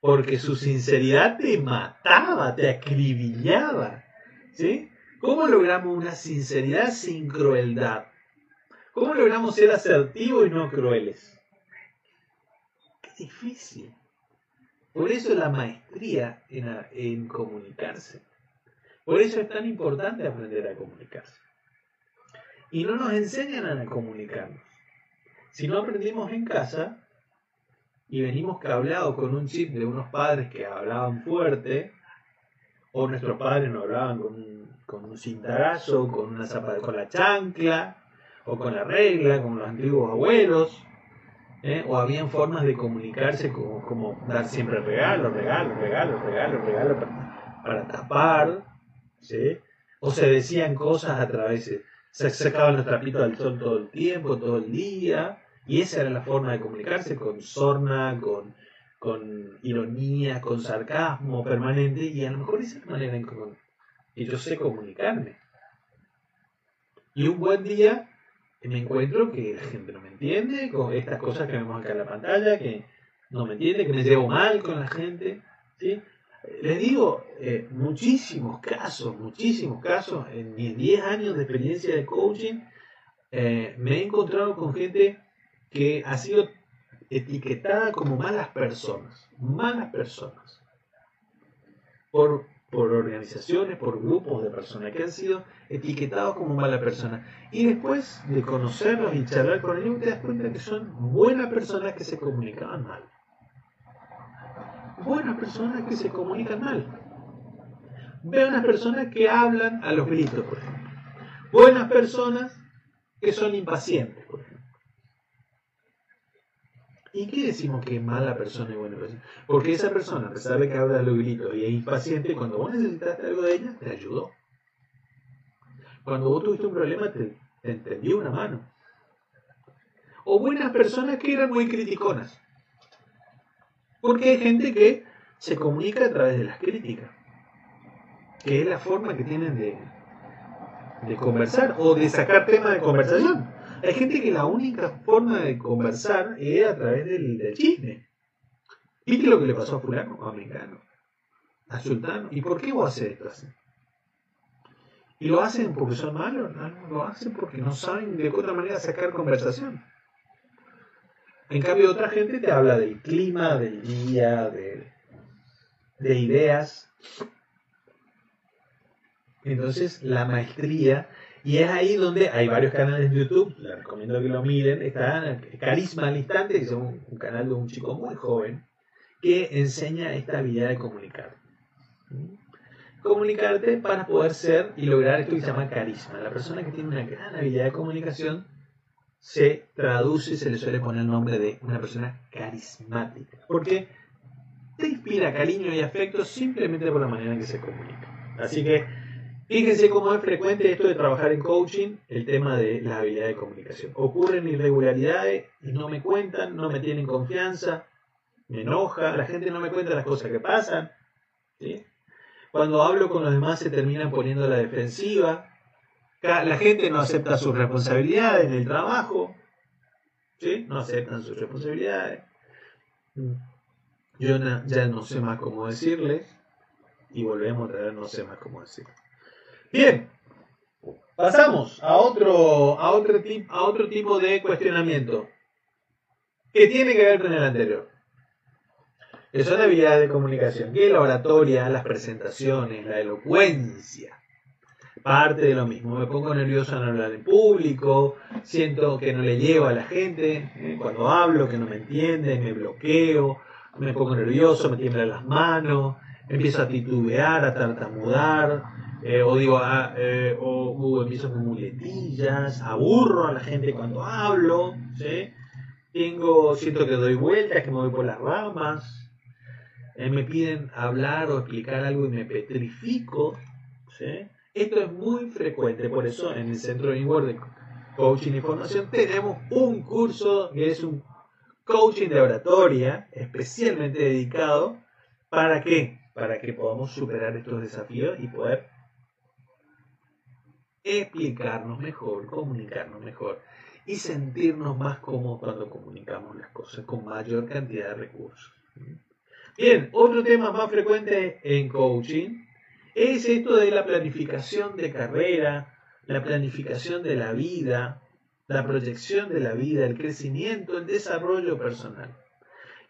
porque su sinceridad te mataba, te acribillaba. ¿Sí? ¿Cómo logramos una sinceridad sin crueldad? ¿Cómo logramos ser asertivos y no crueles? Difícil. Por eso la maestría en, en comunicarse. Por eso es tan importante aprender a comunicarse. Y no nos enseñan a comunicarnos. Si no aprendimos en casa y venimos cableados con un chip de unos padres que hablaban fuerte, o nuestros padres no hablaban con un, con un cintarazo, con, una zapa, con la chancla, o con la regla, como los antiguos abuelos, ¿eh? o habían formas de comunicarse como, dar siempre regalos, regalos, regalos, regalos, regalos para, tapar, ¿sí? o se decían cosas a través de se sacaban los trapitos al sol todo el tiempo, todo el día, y esa era la forma de comunicarse, con sorna, con, con ironía, con sarcasmo permanente, y a lo mejor esa es la manera en que yo sé comunicarme. Y un buen día me encuentro que la gente no me entiende, con estas cosas que vemos acá en la pantalla, que no me entiende, que me llevo mal con la gente, ¿sí? Les digo, eh, muchísimos casos, muchísimos casos, en mis 10 años de experiencia de coaching, eh, me he encontrado con gente que ha sido etiquetada como malas personas, malas personas, por, por organizaciones, por grupos de personas que han sido etiquetados como malas personas. Y después de conocerlos y charlar con ellos, te das cuenta que son buenas personas que se comunicaban mal buenas personas que se comunican mal. Veo unas personas que hablan a los gritos, por ejemplo. Buenas personas que son impacientes, por ejemplo. ¿Y qué decimos que es mala persona y buena persona? Porque esa persona, a pesar de que habla a los gritos y es impaciente, cuando vos necesitaste algo de ella, te ayudó. Cuando vos tuviste un problema, te, te entendió una mano. O buenas personas que eran muy criticonas. Porque hay gente que se comunica a través de las críticas, que es la forma que tienen de, de conversar o de sacar temas de conversación. Hay gente que la única forma de conversar es a través del, del chisme. ¿Viste lo que le pasó a fulano, a mexicano, a sultano? ¿Y por qué vos haces esto así? ¿Y lo hacen porque son malos? No, lo hacen porque no saben de qué otra manera sacar conversación. En cambio, otra gente te habla del clima, del día, de, de ideas. Entonces, la maestría, y es ahí donde hay varios canales de YouTube, les recomiendo que lo miren, está Carisma al Instante, que es un, canal de un chico muy joven, que enseña esta habilidad de comunicar. Comunicarte para poder ser y lograr esto que se llama carisma. La persona que tiene una gran habilidad de comunicación se traduce, se le suele poner el nombre de una persona carismática. Porque te inspira cariño y afecto simplemente por la manera en que se comunica. Así que fíjense cómo es frecuente esto de trabajar en coaching, el tema de la habilidad de comunicación. Ocurren irregularidades no me cuentan, no me tienen confianza, me enoja, la gente no me cuenta las cosas que pasan. Cuando hablo con los demás se terminan poniendo a la defensiva, la gente no acepta sus responsabilidades en el trabajo, no aceptan sus responsabilidades. Yo ya no sé más cómo decirles y volvemos a traer no sé más cómo decirles. Bien, pasamos a otro, a otro, a otro tipo de cuestionamiento que tiene que ver con el anterior. Que son habilidades de comunicación, que es la oratoria, las presentaciones, la elocuencia parte de lo mismo. Me pongo nervioso al hablar en público, siento que no le llevo a la gente, eh, cuando hablo que no me entiende, me bloqueo, me pongo nervioso, me tiemblan las manos, empiezo a titubear, a tartamudar, eh, o digo, ah, eh, o uh, empiezo con muletillas, aburro a la gente cuando hablo, ¿sí? Tengo, siento que doy vueltas, que me voy por las ramas, eh, me piden hablar o explicar algo y me petrifico, ¿sí? Esto es muy frecuente, por eso en el Centro de Inward de Coaching y Formación tenemos un curso que es un coaching de oratoria especialmente dedicado para qué? Para que podamos superar estos desafíos y poder explicarnos mejor, comunicarnos mejor y sentirnos más cómodos cuando comunicamos las cosas con mayor cantidad de recursos. Bien, otro tema más frecuente en coaching es esto de la planificación de carrera, la planificación de la vida, la proyección de la vida, el crecimiento, el desarrollo personal.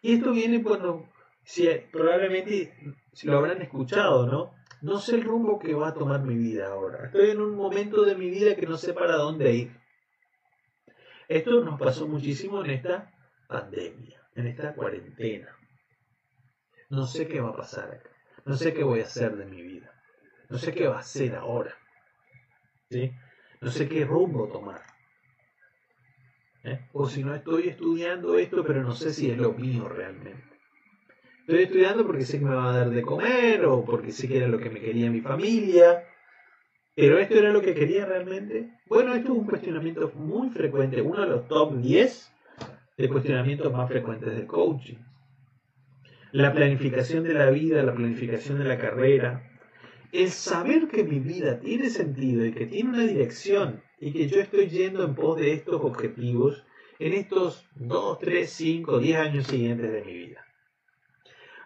Y esto viene cuando, si, probablemente si lo habrán escuchado, ¿no? No sé el rumbo que va a tomar mi vida ahora. Estoy en un momento de mi vida que no sé para dónde ir. Esto nos pasó muchísimo en esta pandemia, en esta cuarentena. No sé qué va a pasar acá. No sé qué voy a hacer de mi vida. No sé qué va a hacer ahora. ¿Sí? No sé qué rumbo tomar. ¿Eh? O si no estoy estudiando esto, pero no sé si es lo mío realmente. Estoy estudiando porque sé que me va a dar de comer o porque sé que era lo que me quería mi familia. Pero esto era lo que quería realmente. Bueno, esto es un cuestionamiento muy frecuente, uno de los top 10 de cuestionamientos más frecuentes del coaching. La planificación de la vida, la planificación de la carrera, el saber que mi vida tiene sentido y que tiene una dirección y que yo estoy yendo en pos de estos objetivos en estos 2, 3, 5, 10 años siguientes de mi vida.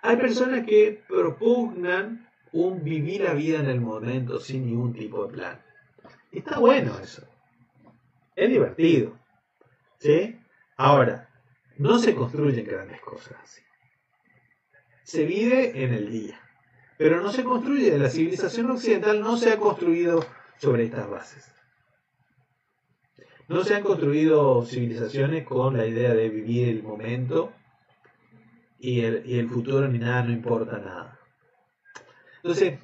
Hay personas que propugnan un vivir la vida en el momento sin ningún tipo de plan. Está bueno eso. Es divertido. ¿Sí? Ahora, no se construyen grandes cosas. Se vive en el día. Pero no se construye. La civilización occidental no se ha construido sobre estas bases. No se han construido civilizaciones con la idea de vivir el momento y el, futuro ni nada, no importa nada. Entonces,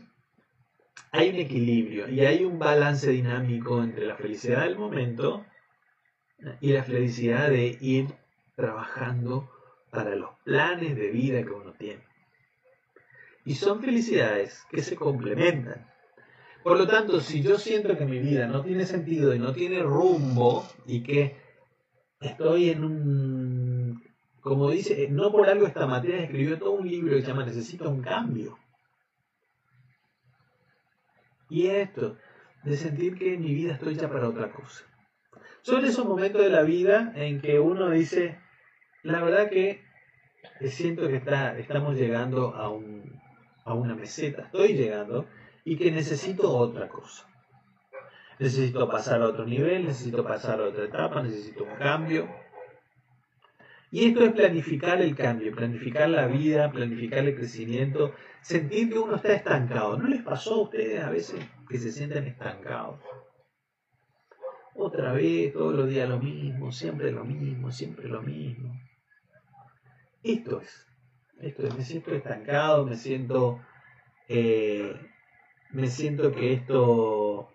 hay un equilibrio y hay un balance dinámico entre la felicidad del momento y la felicidad de ir trabajando para los planes de vida que uno tiene. Y son felicidades que se complementan. Por lo tanto, si yo siento que mi vida no tiene sentido y no tiene rumbo y que estoy en un como dice, no por algo esta materia escribió todo un libro que se llama Necesito un cambio. Y esto, de sentir que mi vida estoy ya para otra cosa. Son esos momentos de la vida en que uno dice, la verdad que siento que está, estamos llegando a, un, a una meseta, estoy llegando, y que necesito otra cosa. Necesito pasar a otro nivel, necesito pasar a otra etapa, necesito un cambio. Y esto es planificar el cambio, planificar la vida, planificar el crecimiento, sentir que uno está estancado. ¿No les pasó a ustedes a veces que se sienten estancados? Otra vez, todos los días lo mismo, siempre lo mismo, siempre lo mismo. Esto es, esto es, me siento estancado, me siento, eh, me siento que esto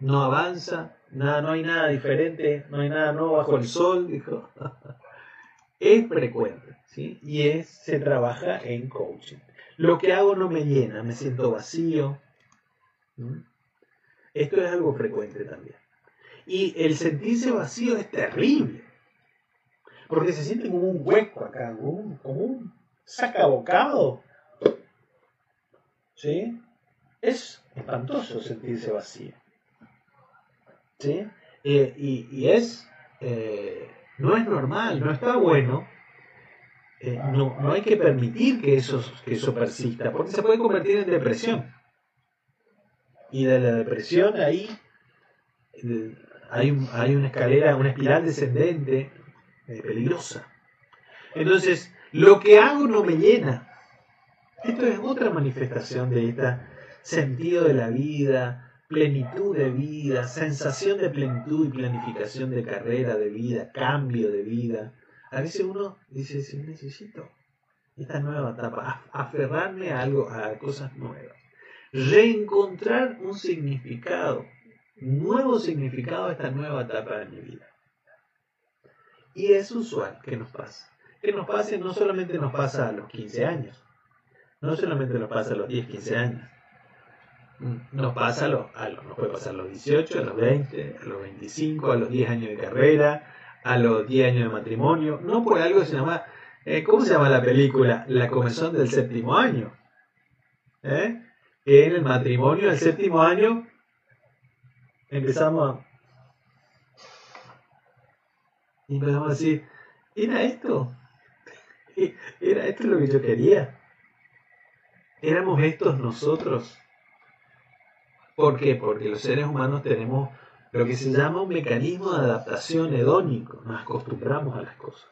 no avanza, nada, no hay nada diferente, no hay nada nuevo bajo el sol, dijo. es frecuente, ¿sí? Y es, se trabaja en coaching. Lo que hago no me llena, me siento vacío. Esto es algo frecuente también. Y el sentirse vacío es terrible. Porque se siente como un hueco acá, como un, como un sacabocado. ¿Sí? Es espantoso sentirse vacío. ¿Sí? Eh, y, es eh, no es normal, no está bueno. Eh, no, no, hay que permitir que eso, que eso persista, porque se puede convertir en depresión. Y de la depresión ahí hay, hay una escalera, una espiral descendente eh, peligrosa. Entonces, lo que hago no me llena. Esto es otra manifestación de este sentido de la vida, plenitud de vida, sensación de plenitud y planificación de carrera, de vida, cambio de vida. A veces uno dice, sí, necesito, esta nueva etapa, aferrarme a algo, a cosas nuevas, reencontrar un significado, nuevo significado a esta nueva etapa de mi vida. Y es usual que nos pase. Que nos pase, no solamente nos pasa a los 15 años, no solamente nos pasa a los 10, 15 años, nos pasa a los, a los, nos puede pasar a los 18, a los 20, a los 25, a los 10 años de carrera, a los 10 años de matrimonio, no por algo se llama, eh, ¿cómo se llama la película? La comezón del séptimo año. ¿Eh? Que en el matrimonio del séptimo año empezamos a... Y empezamos a decir, ¿era esto? ¿Era esto lo que yo quería? ¿Éramos estos nosotros? ¿Por qué? Porque los seres humanos tenemos lo que se llama un mecanismo de adaptación hedónico, nos acostumbramos a las cosas.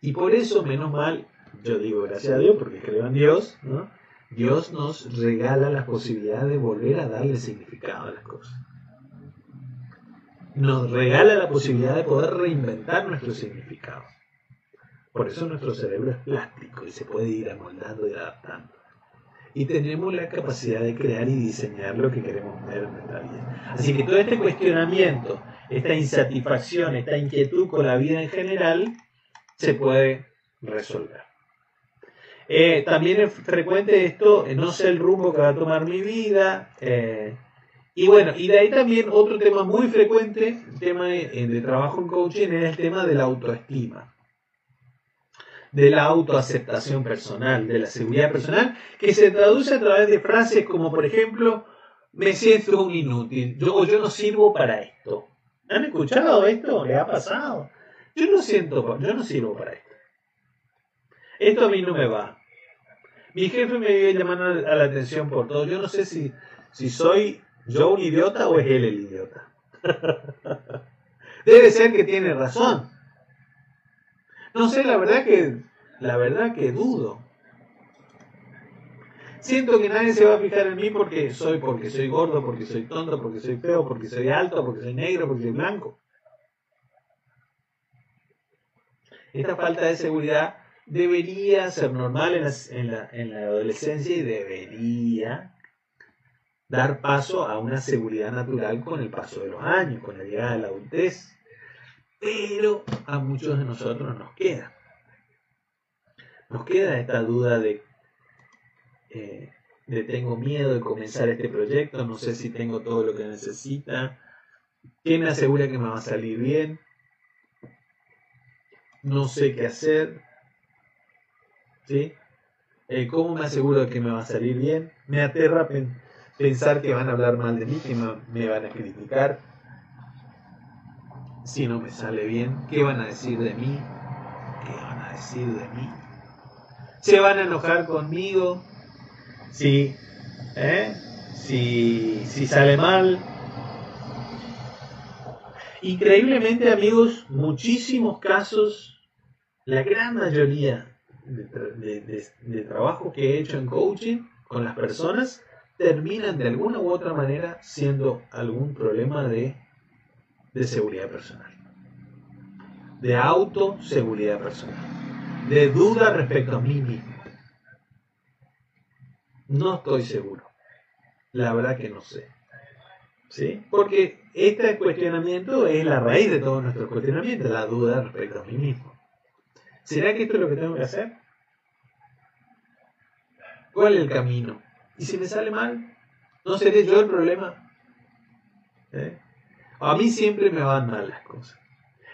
Y por eso, menos mal, yo digo gracias a Dios, porque creo en Dios, ¿no? Dios nos regala la posibilidad de volver a darle significado a las cosas. Nos regala la posibilidad de poder reinventar nuestro significado. Por eso nuestro cerebro es plástico y se puede ir amoldando y adaptando y tenemos la capacidad de crear y diseñar lo que queremos ver en nuestra vida. Así que todo este cuestionamiento, esta insatisfacción, esta inquietud con la vida en general, se puede resolver. Eh, también es frecuente esto, eh, no sé el rumbo que va a tomar mi vida. Eh, y bueno, y de ahí también otro tema muy frecuente, tema de trabajo en coaching, es el tema de la autoestima de la autoaceptación personal, de la seguridad personal, que se traduce a través de frases como, por ejemplo, me siento un inútil, yo, yo no sirvo para esto. ¿Han escuchado esto? ¿Le ha pasado? Yo no siento, yo no sirvo para esto. Esto a mí no me va. Mi jefe me vive llamando a la atención por todo. Yo no sé si, si soy yo un idiota o es él el idiota. Debe ser que tiene razón. No sé, la verdad que, la verdad que dudo. Siento que nadie se va a fijar en mí porque soy, porque soy gordo, porque soy tonto, porque soy feo, porque soy alto, porque soy negro, porque soy blanco. Esta falta de seguridad debería ser normal en la, en la, en la adolescencia y debería dar paso a una seguridad natural con el paso de los años, con la llegada de la adultez pero a muchos de nosotros nos queda. Nos queda esta duda de, eh, de tengo miedo de comenzar este proyecto, no sé si tengo todo lo que necesita, ¿quién me asegura que me va a salir bien? No sé qué hacer. ¿Sí? Eh, ¿Cómo me aseguro que me va a salir bien? Me aterra pensar que van a hablar mal de mí, que me van a criticar si no me sale bien, ¿qué van a decir de mí? ¿Qué van a decir de mí? ¿Se van a enojar conmigo? Si, ¿eh? si, si sale mal. Increíblemente, amigos, muchísimos casos, la gran mayoría de, de, trabajo que he hecho en coaching con las personas terminan de alguna u otra manera siendo algún problema de de seguridad personal, de autoseguridad personal, de duda respecto a mí mismo. No estoy seguro. La verdad que no sé. ¿Sí? Porque este cuestionamiento es la raíz de todos nuestros cuestionamientos, la duda respecto a mí mismo. ¿Será que esto es lo que tengo que hacer? ¿Cuál es el camino? ¿Y si me sale mal? ¿No seré yo el problema? ¿Eh? A mí siempre me van mal las cosas.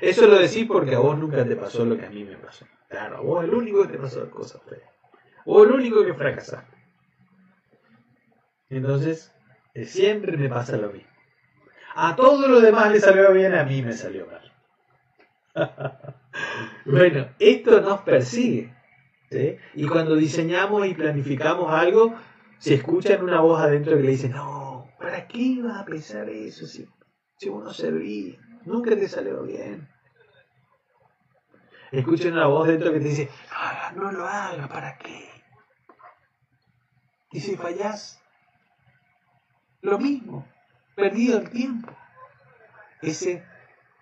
Eso lo decís porque a vos nunca te pasó lo que a mí me pasó. Claro, vos el único que te pasó las cosas feas. Vos el único que fracasaste. Entonces, eh, siempre me pasa lo mismo. A todos los demás le salió bien, a mí me salió mal. bueno, esto nos persigue. Y cuando diseñamos y planificamos algo, se escucha una voz adentro que le dice, no, ¿para qué ibas a pensar eso? Si si uno servía, nunca te salió bien. Escuchen una voz dentro que te dice, no, lo haga, ¿para qué? Y si fallas, lo mismo, perdido el tiempo. Ese,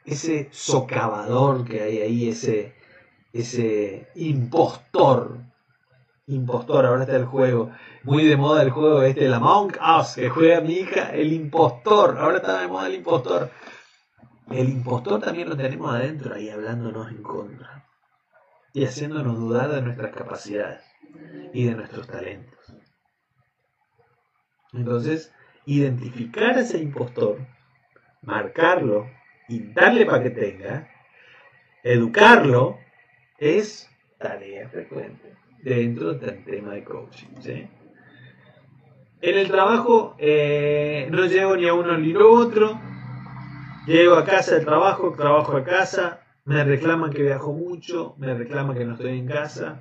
ese socavador que hay ahí, ese, ese impostor. Impostor, ahora está el juego. Muy de moda el juego este, la Among Us, que juega mi hija, el impostor. Ahora está de moda el impostor. El impostor también lo tenemos adentro ahí hablándonos en contra. Y haciéndonos dudar de nuestras capacidades y de nuestros talentos. Entonces, identificar a ese impostor, marcarlo y darle para que tenga, educarlo, es tarea frecuente dentro del tema de coaching. En el trabajo eh, no llego ni a uno ni a otro. Llego a casa del trabajo, trabajo a casa, me reclaman que viajo mucho, me reclaman que no estoy en casa.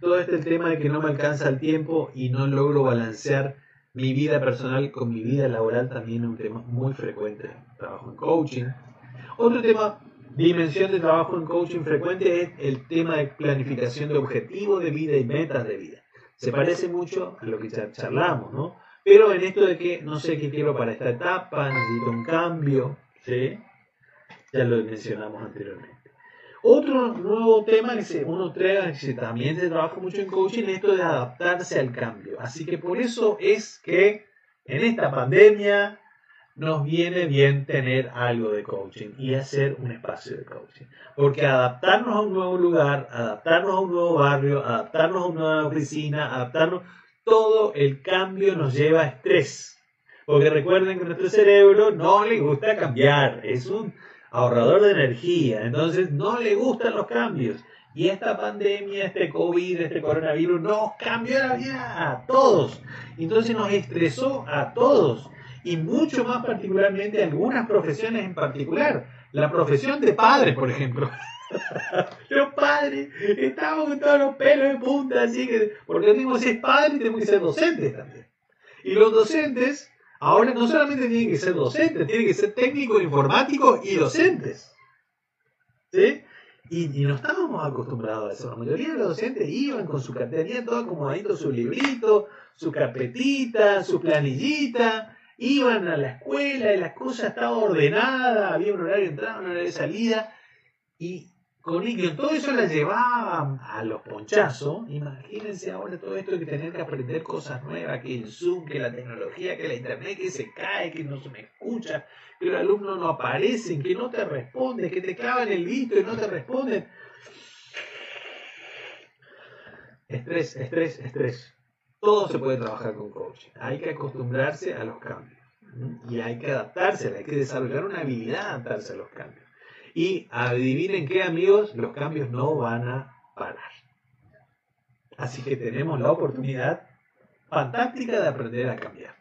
Todo este tema de que no me alcanza el tiempo y no logro balancear mi vida personal con mi vida laboral también es un tema muy frecuente. Trabajo en coaching. Otro tema dimensión de trabajo en coaching frecuente es el tema de planificación de objetivos de vida y metas de vida. Se parece mucho a lo que charlamos, ¿no? Pero en esto de que no sé qué quiero para esta etapa, necesito un cambio, ¿sí? Ya lo mencionamos anteriormente. Otro nuevo tema que uno trae, que también se trabaja mucho en coaching, es esto de adaptarse al cambio. Así que por eso es que en esta pandemia nos viene bien tener algo de coaching y hacer un espacio de coaching. Porque adaptarnos a un nuevo lugar, adaptarnos a un nuevo barrio, adaptarnos a una nueva oficina, adaptarnos, todo el cambio nos lleva a estrés. Porque recuerden que nuestro cerebro no le gusta cambiar, es un ahorrador de energía, entonces no le gustan los cambios. Y esta pandemia, este COVID, este coronavirus nos cambió la vida a todos. Entonces nos estresó a todos y mucho más particularmente algunas profesiones en particular. La profesión de padre, por ejemplo. los padres, estamos con todos los pelos de punta, así que, porque tenemos que ser padres, tenemos que ser docentes también. Y los docentes, ahora no solamente tienen que ser docentes, tienen que ser técnicos informáticos y docentes. ¿Sí? Y, no estábamos acostumbrados a eso. La mayoría de los docentes iban con su cartera, todo acomodadito, su librito, su carpetita, su planillita, iban a la escuela y la cosa estaba ordenada, había un horario de entrada, un horario de salida, y con, todo eso la llevaban a los ponchazos. Imagínense ahora todo esto de tener que aprender cosas nuevas, que el Zoom, que la tecnología, que la internet, que se cae, que no se me escucha, que los alumnos no aparecen, que no te responden, que te clavan el visto y no te responden. Estrés, estrés, estrés. Todo se puede trabajar con coaching. Hay que acostumbrarse a los cambios. Y hay que adaptarse, hay que desarrollar una habilidad de adaptarse a los cambios. Y adivinen qué amigos, los cambios no van a parar. Así que tenemos la oportunidad fantástica de aprender a cambiar.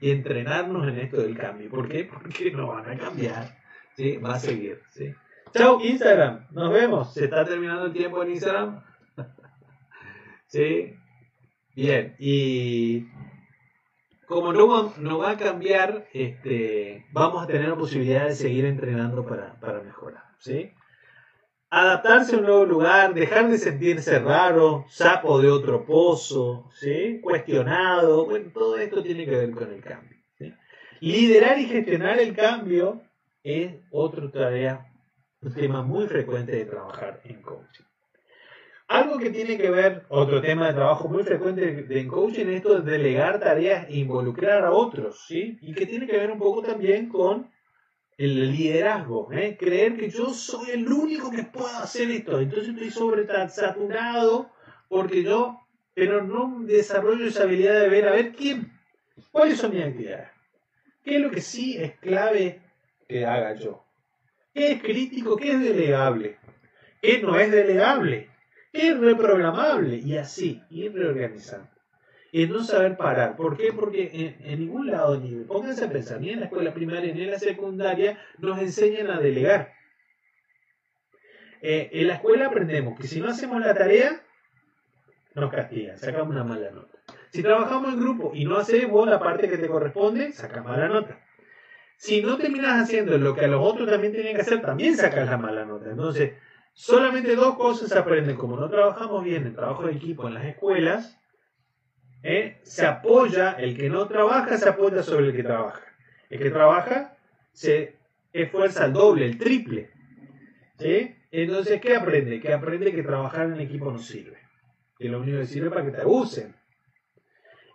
Y entrenarnos en esto del cambio. ¿Por qué? Porque no van a cambiar. ¿sí? Va a seguir. ¿sí? Chao Instagram. Nos vemos. Se está terminando el tiempo en Instagram. ¿Sí? Bien, y como no, no va a cambiar, este, vamos a tener la posibilidad de seguir entrenando para, mejorar. ¿sí? Adaptarse a un nuevo lugar, dejar de sentirse raro, sapo de otro pozo, ¿sí? cuestionado, bueno, todo esto tiene que ver con el cambio. Liderar y gestionar el cambio es otra tarea, un tema muy frecuente de trabajar en coaching. Algo que tiene que ver, otro tema de trabajo muy frecuente en coaching, es esto de delegar tareas e involucrar a otros, ¿sí? Y que tiene que ver un poco también con el liderazgo, ¿eh? creer que yo soy el único que puedo hacer esto, entonces estoy sobre saturado porque yo, pero no desarrollo esa habilidad de ver a ver quién, cuáles son mis actividades, qué es lo que sí es clave que haga yo, qué es crítico, qué es delegable, qué no es delegable es reprogramable y así, ir reorganizando. Y no saber parar. ¿Por qué? Porque en, ningún lado, ni pónganse a pensar, ni en la escuela primaria ni en la secundaria, nos enseñan a delegar. Eh, en la escuela aprendemos que si no hacemos la tarea, nos castigan, sacamos una mala nota. Si trabajamos en grupo y no hacemos la parte que te corresponde, sacas mala nota. Si no terminas haciendo lo que a los otros también tienen que hacer, también sacas la mala nota. Entonces, Solamente dos cosas se aprenden. Como no trabajamos bien en trabajo de equipo en las escuelas, ¿eh? se apoya, el que no trabaja se apoya sobre el que trabaja. El que trabaja se esfuerza el doble, el triple. Entonces, ¿qué aprende? Que aprende que trabajar en equipo no sirve. Que lo único que sirve es para que te abusen.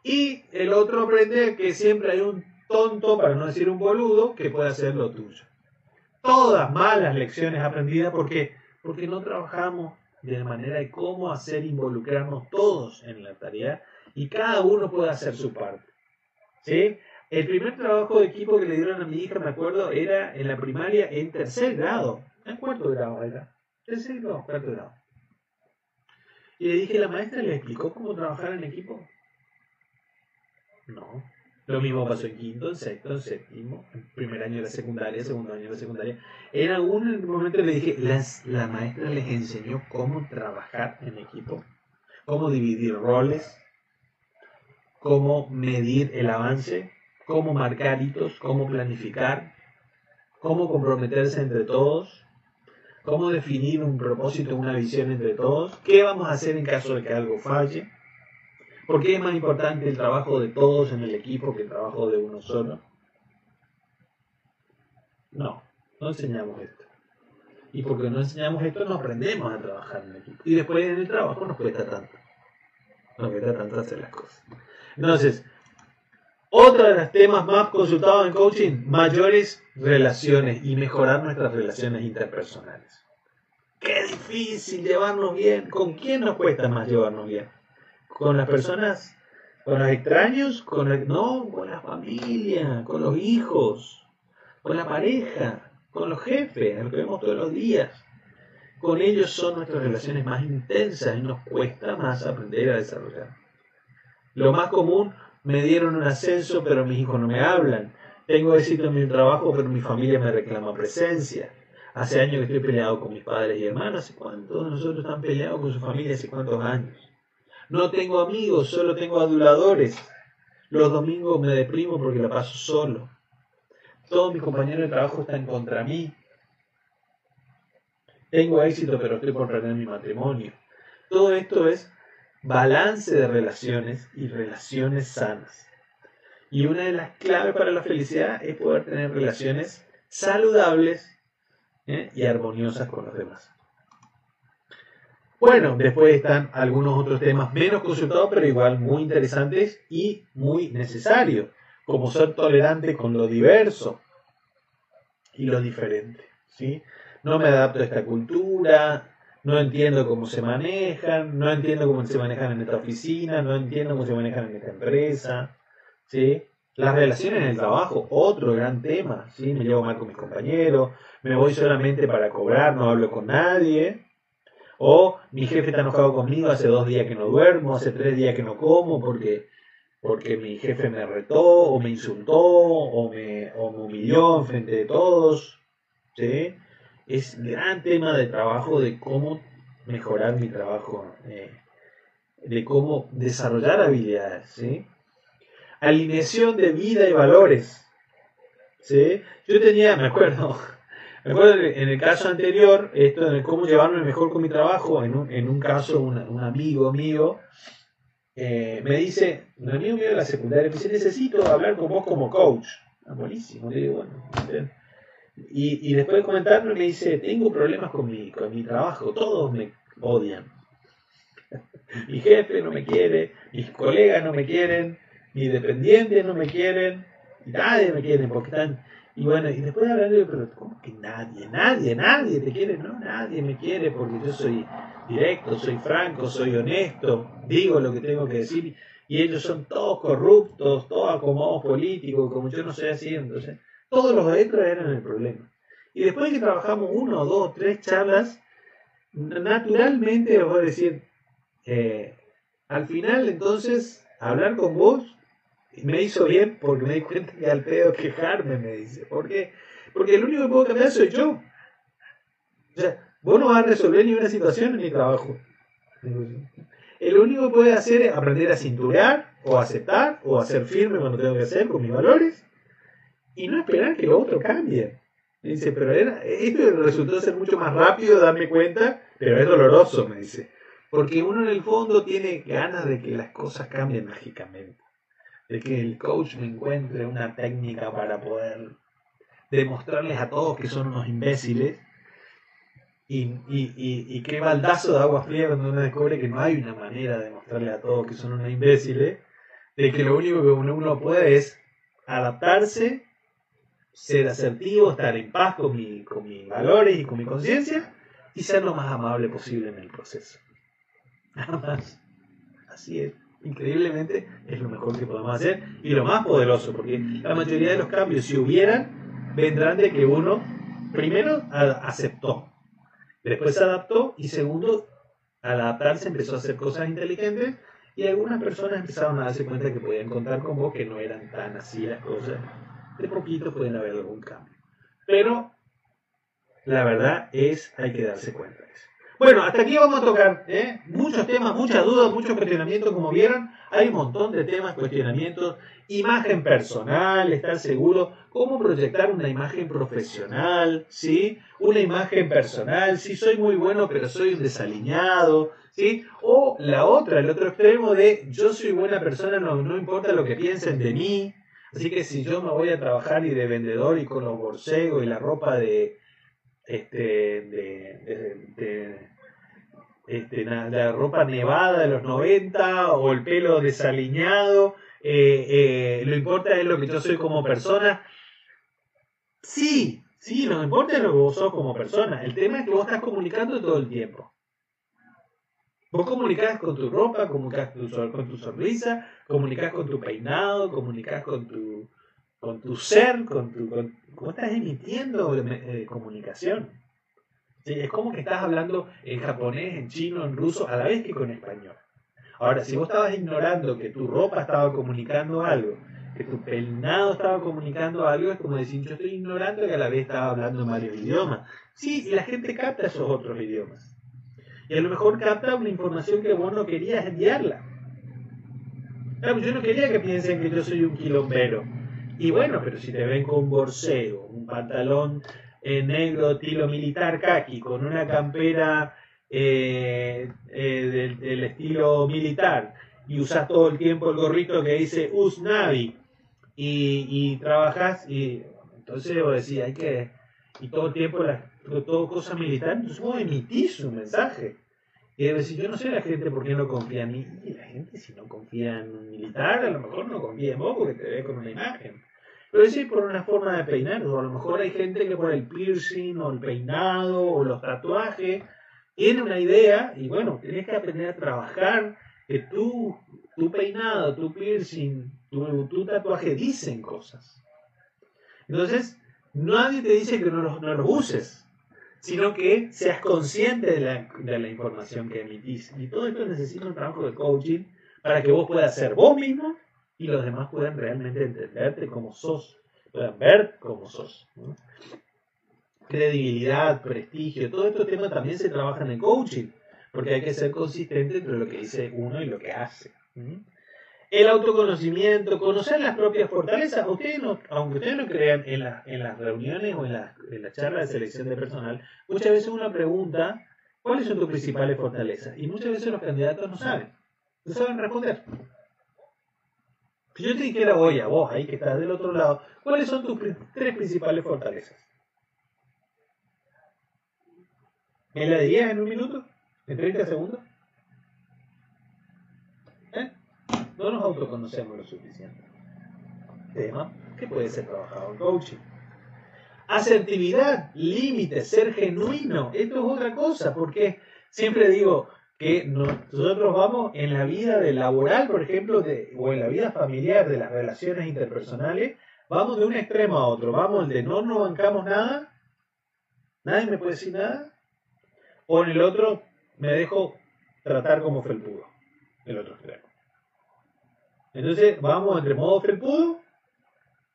Y el otro aprende que siempre hay un tonto, para no decir un boludo, que puede hacer lo tuyo. Todas malas lecciones aprendidas porque porque no trabajamos de la manera de cómo hacer involucrarnos todos en la tarea y cada uno puede hacer su parte. ¿Sí? El primer trabajo de equipo que le dieron a mi hija, me acuerdo, era en la primaria en tercer grado. En cuarto grado era. Tercer grado, cuarto grado. Y le dije, ¿la maestra le explicó cómo trabajar en equipo? No. Lo mismo pasó en quinto, en sexto, en séptimo, en primer año de la secundaria, segundo año de la secundaria. En algún momento le dije, la maestra les enseñó cómo trabajar en equipo, cómo dividir roles, cómo medir el avance, cómo marcar hitos, cómo planificar, cómo comprometerse entre todos, cómo definir un propósito, una visión entre todos, qué vamos a hacer en caso de que algo falle, por qué es más importante el trabajo de todos en el equipo que el trabajo de uno solo. No, no enseñamos esto. Y porque no enseñamos esto, no aprendemos a trabajar en equipo. Y después en el trabajo nos cuesta tanto. Nos cuesta tanto hacer las cosas. Entonces, otro de los temas más consultados en coaching, mayores relaciones y mejorar nuestras relaciones interpersonales. Qué difícil llevarnos bien. ¿Con quién nos cuesta más llevarnos bien? ¿Con las personas? ¿Con los extraños? ¿Con no, con la familia, con los hijos, con la pareja, con los jefes, a los que vemos todos los días. Con ellos son nuestras relaciones más intensas y nos cuesta más aprender a desarrollar. Lo más común, me dieron un ascenso, pero mis hijos no me hablan. Tengo éxito en mi trabajo, pero mi familia me reclama presencia. Hace años que estoy peleado con mis padres y hermanos. ¿Hace cuántos de nosotros están peleados con su familia? ¿Hace cuántos años? No tengo amigos, solo tengo aduladores. Los domingos me deprimo porque la paso solo. Todos mis compañeros de trabajo están contra mí. Tengo éxito, pero estoy por perder mi matrimonio. Todo esto es balance de relaciones y relaciones sanas. Y una de las claves para la felicidad es poder tener relaciones saludables ¿eh? y armoniosas con los demás. Bueno, después están algunos otros temas menos consultados, pero igual muy interesantes y muy necesarios, como ser tolerante con lo diverso y lo diferente. ¿sí? No me adapto a esta cultura, no entiendo cómo se manejan, no entiendo cómo se manejan en esta oficina, no entiendo cómo se manejan en esta empresa, ¿sí? Las relaciones en el trabajo, otro gran tema, ¿sí? Me llevo mal con mis compañeros, me voy solamente para cobrar, no hablo con nadie, o mi jefe está enojado conmigo, hace dos días que no duermo, hace tres días que no como porque, porque mi jefe me retó, o me insultó, o me, humilló en frente de todos, ¿sí? es gran tema de trabajo de cómo mejorar mi trabajo, eh, de cómo desarrollar habilidades, ¿sí? Alineación de vida y valores, ¿sí? Yo tenía, me acuerdo en el caso anterior, esto de cómo llevarme mejor con mi trabajo, en un, en un caso, un, amigo mío, eh, me dice, un amigo mío de la secundaria, me dice, necesito hablar con vos como coach. Ah, buenísimo, le digo, bueno, y, y después de comentarme me dice, tengo problemas con mi, con mi trabajo, todos me odian. mi jefe no me quiere, mis colegas no me quieren, mis dependientes no me quieren, nadie me quiere porque están... Y bueno, y después de hablar de pero ¿cómo que nadie? Nadie, nadie te quiere, no, nadie me quiere porque yo soy directo, soy franco, soy honesto, digo lo que tengo que decir, y ellos son todos corruptos, todos acomodados políticos, como yo no soy así, todos los adentro eran el problema. Y después de que trabajamos uno, dos, tres charlas, naturalmente os voy a decir, eh, al final entonces, hablar con vos me hizo bien porque me di cuenta que al pedo quejarme, me dice. ¿Por qué? Porque el único que puedo cambiar soy yo. O sea, vos no vas a resolver ninguna situación en mi trabajo. El único que puede hacer es aprender a cinturar, o aceptar, o hacer firme cuando tengo que hacer con mis valores, y no esperar que lo otro cambie. dice, pero era, esto resultó ser mucho más rápido darme cuenta, pero es doloroso, me dice. Porque uno en el fondo tiene ganas de que las cosas cambien mágicamente. De que el coach me encuentre una técnica para poder demostrarles a todos que son unos imbéciles Y, y, y, qué baldazo de agua fría cuando uno descubre que no hay una manera de mostrarle a todos que son unos imbéciles, de que lo único que uno puede es adaptarse, ser asertivo, estar en paz con, mi, con mis valores y con mi conciencia y ser lo más amable posible en el proceso. Nada más. Así es. Increíblemente es lo mejor que podemos hacer y lo más poderoso, porque la mayoría de los cambios, si hubieran, vendrán de que uno, primero, aceptó, después se adaptó y segundo, al adaptarse empezó a hacer cosas inteligentes y algunas personas empezaron a darse cuenta que podían contar con vos, que no eran tan así las cosas. De poquito pueden haber algún cambio. Pero la verdad es, hay que darse cuenta de eso. Bueno, hasta aquí vamos a tocar ¿eh? muchos temas, muchas dudas, muchos cuestionamientos, como vieron. Hay un montón de temas, cuestionamientos, imagen personal, estar seguro, cómo proyectar una imagen profesional, ¿sí? Una imagen personal, sí, soy muy bueno, pero soy un desaliñado, ¿sí? O la otra, el otro extremo de yo soy buena persona, no, no importa lo que piensen de mí, así que si yo me voy a trabajar y de vendedor y con los borcegos y la ropa de, este, de, este, la ropa nevada de los 90 o el pelo desaliñado, eh, eh, lo importa es lo que yo soy como persona. Sí, sí, nos importa lo que vos sos como persona. El tema es que vos estás comunicando todo el tiempo. Vos comunicás con tu ropa, comunicás con tu sonrisa, comunicás con tu peinado, comunicás con tu, con tu ser, con tu, ¿cómo estás emitiendo eh, comunicación? Es como que estás hablando en japonés, en chino, en ruso, a la vez que con español. Ahora, si vos estabas ignorando que tu ropa estaba comunicando algo, que tu peinado estaba comunicando algo, es como decir, yo estoy ignorando que a la vez estaba hablando en varios idiomas. Sí, y la gente capta esos otros idiomas. Y a lo mejor capta una información que vos no querías enviarla. Claro, yo no quería que piensen que yo soy un quilombero. Y bueno, pero si te ven con un borseo, un pantalón en negro estilo militar kaki con una campera eh, eh, del, estilo militar. Y usas todo el tiempo el gorrito que dice Us Navi y, y trabajas y entonces vos decís hay que y todo el tiempo la, todo cosa militar entonces vos emitís un mensaje. Y debes decir yo no sé la gente por qué no confía en mí y la gente si no confía en un militar a lo mejor no confía en vos porque te ve con una imagen pero sí por una forma de peinar, o a lo mejor hay gente que por el piercing o el peinado o los tatuajes tiene una idea y bueno, tienes que aprender a trabajar que tú, tu peinado, tu piercing, tu, tatuaje dicen cosas. Entonces, nadie te dice que no los, no los uses, sino que seas consciente de la, de la información que emitís. Y todo esto necesita un trabajo de coaching para que vos puedas ser vos mismo y los demás puedan realmente entenderte como sos, puedan ver como sos. Credibilidad, prestigio, todo estos temas también se trabajan en coaching, porque hay que ser consistente entre lo que dice uno y lo que hace. El autoconocimiento, conocer las propias fortalezas. Ustedes aunque ustedes no crean en, en las reuniones o en las la charlas de selección de personal, muchas veces uno pregunta cuáles son tus principales fortalezas. Y muchas veces los candidatos no saben, no saben responder. Si yo te dijera hoy a vos, ahí que estás del otro lado, ¿cuáles son tus tres principales fortalezas? ¿Me la dirías en un minuto? ¿En 30 segundos? ¿Eh? No nos autoconocemos lo suficiente. Tema que puede ser trabajado en coaching. Asertividad, límite, ser genuino. Esto es otra cosa, porque siempre digo, que nosotros vamos en la vida de laboral, por ejemplo, o en la vida familiar de las relaciones interpersonales, vamos de un extremo a otro. Vamos de no nos bancamos nada, nadie me puede decir nada, o en el otro me dejo tratar como felpudo, el otro extremo. Entonces vamos entre modo felpudo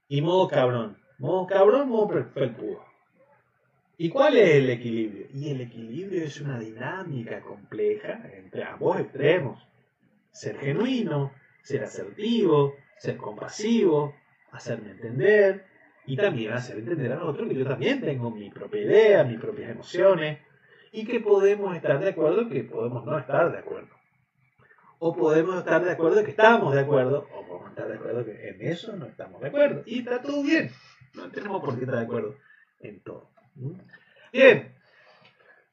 y modo cabrón. Modo cabrón, modo felpudo. ¿Y cuál es el equilibrio? Y el equilibrio es una dinámica compleja entre ambos extremos. Ser genuino, ser asertivo, ser compasivo, hacerme entender y también hacer entender al otro que yo también tengo mi propia idea, mis propias emociones y que podemos estar de acuerdo que podemos no estar de acuerdo. O podemos estar de acuerdo que estamos de acuerdo, o podemos estar de acuerdo que en eso no estamos de acuerdo. Y está todo bien. No tenemos por qué estar de acuerdo en todo. Bien.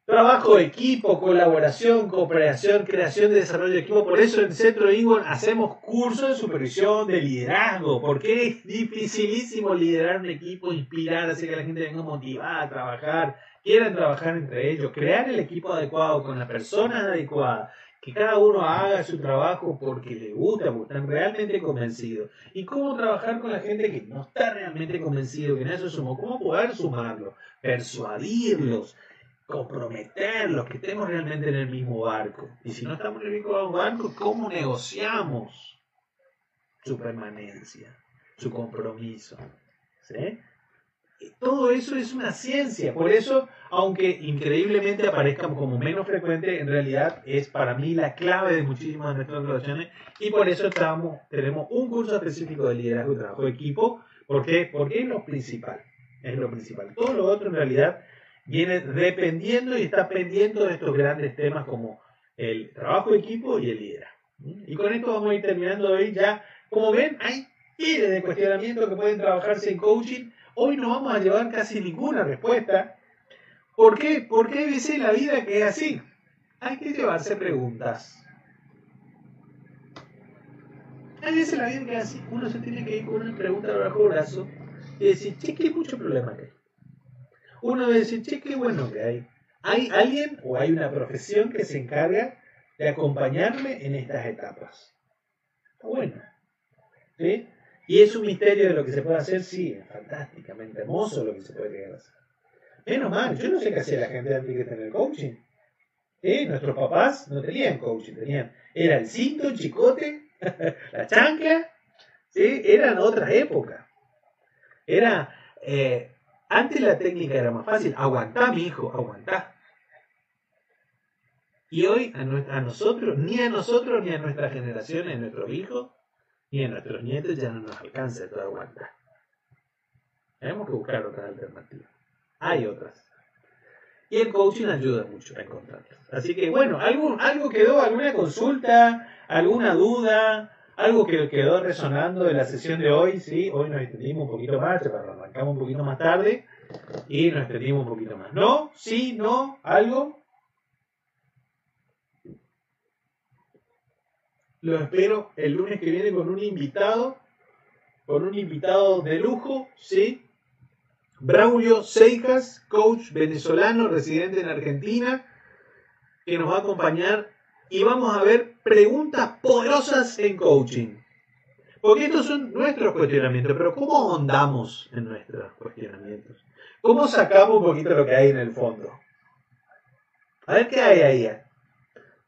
Trabajo de equipo, colaboración, cooperación, creación de desarrollo de equipo. Por eso en Centro Ingon hacemos cursos de supervisión, de liderazgo, porque es dificilísimo liderar un equipo, inspirar, hacer que la gente venga motivada a trabajar, quieran trabajar entre ellos, crear el equipo adecuado con las personas adecuadas, que cada uno haga su trabajo porque le gusta, porque están realmente convencidos. Y cómo trabajar con la gente que no está realmente convencido, que no se sumó, cómo poder sumarlo, persuadirlos comprometerlos, que estemos realmente en el mismo barco. Y si no estamos en el mismo barco, ¿cómo negociamos su permanencia, su compromiso? ¿Sí? Todo eso es una ciencia. Por eso, aunque increíblemente aparezca como menos frecuente, en realidad es para mí la clave de muchísimas de nuestras relaciones. Y por eso estamos, tenemos un curso específico de liderazgo y trabajo de equipo. ¿Por qué? Porque es lo principal. Es lo principal. Todo lo otro en realidad viene dependiendo y está pendiendo de estos grandes temas como el trabajo de equipo y el liderazgo. Y con esto vamos a ir terminando hoy ya. Como ven, hay miles de cuestionamientos que pueden trabajarse en coaching. Hoy no vamos a llevar casi ninguna respuesta. ¿Por qué? Porque hay veces la vida que es así. Hay que llevarse preguntas. Hay veces la vida que es así. Uno se tiene que ir con una pregunta bajo el brazo y decir, che, hay mucho problema que uno debe decir, che, qué bueno que hay. Hay alguien o hay una profesión que se encarga de acompañarme en estas etapas. Está bueno. ¿Sí? Y es un misterio de lo que se puede hacer, sí, es fantásticamente hermoso lo que se puede llegar a hacer. Menos mal, yo no sé qué hacía la gente antes tener coaching. ¿Sí? Nuestros papás no tenían coaching, tenían, era el cinto, el chicote, la chancla, ¿sí? eran otras épocas. Era, eh, antes la técnica era más fácil. Aguantá, mi hijo, aguantá. Y hoy a, nosotros, ni a nosotros, ni a nuestra generación, ni a nuestros hijos, ni a nuestros nietos ya no nos alcanza todo aguantar. Tenemos que buscar otras alternativas. Hay otras. Y el coaching ayuda mucho a encontrarlas. Así que bueno, ¿algo, algo quedó? ¿Alguna consulta? ¿Alguna duda? Algo que quedó resonando de la sesión de hoy, sí, hoy nos extendimos un poquito más, arrancamos un poquito más tarde y nos extendimos un poquito más. ¿No? ¿Sí? ¿No? ¿Algo? Lo espero el lunes que viene con un invitado, con un invitado de lujo, ¿sí? Braulio Seijas, coach venezolano residente en Argentina, que nos va a acompañar y vamos a ver preguntas poderosas en coaching. Porque estos son nuestros cuestionamientos, pero ¿cómo ahondamos en nuestros cuestionamientos? ¿Cómo sacamos un poquito lo que hay en el fondo? A ver qué hay ahí.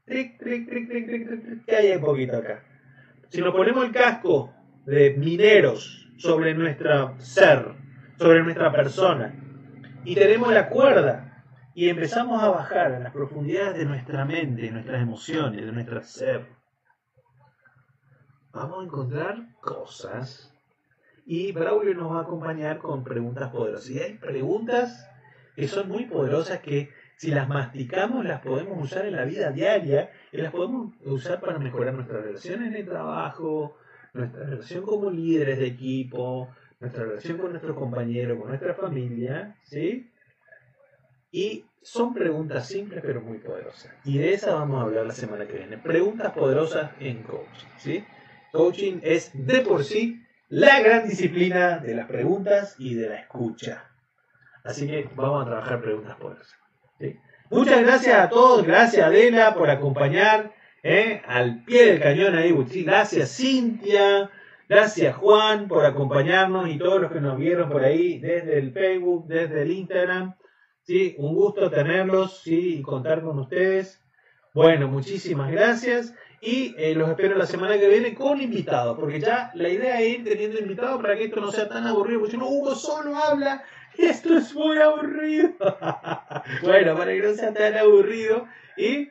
Tric, tric, tric, tric, tric, ¿Qué hay un poquito acá? Si nos ponemos el casco de mineros sobre nuestro ser, sobre nuestra persona, y tenemos la cuerda y empezamos a bajar a las profundidades de nuestra mente, de nuestras emociones, de nuestro ser, vamos a encontrar cosas y Braulio nos va a acompañar con preguntas poderosas. Y hay preguntas que son muy poderosas que si las masticamos las podemos usar en la vida diaria y las podemos usar para mejorar nuestras relaciones de trabajo, nuestra relación como líderes de equipo, nuestra relación con nuestros compañeros, con nuestra familia, ¿sí? Y son preguntas simples pero muy poderosas. Y de esas vamos a hablar la semana que viene. Preguntas poderosas en coaching. ¿sí? Coaching es de por sí la gran disciplina de las preguntas y de la escucha. Así que vamos a trabajar preguntas poderosas. Muchas gracias a todos. Gracias Adela por acompañar ¿eh? al pie del cañón ahí. Gracias Cintia. Gracias Juan por acompañarnos y todos los que nos vieron por ahí desde el Facebook, desde el Instagram. Sí, un gusto tenerlos sí, y contar con ustedes. Bueno, muchísimas gracias y eh, los espero la semana que viene con invitados, porque ya la idea es ir teniendo invitados para que esto no sea tan aburrido, porque si no, Hugo solo habla, esto es muy aburrido. bueno, para que no sea tan aburrido. ¿Y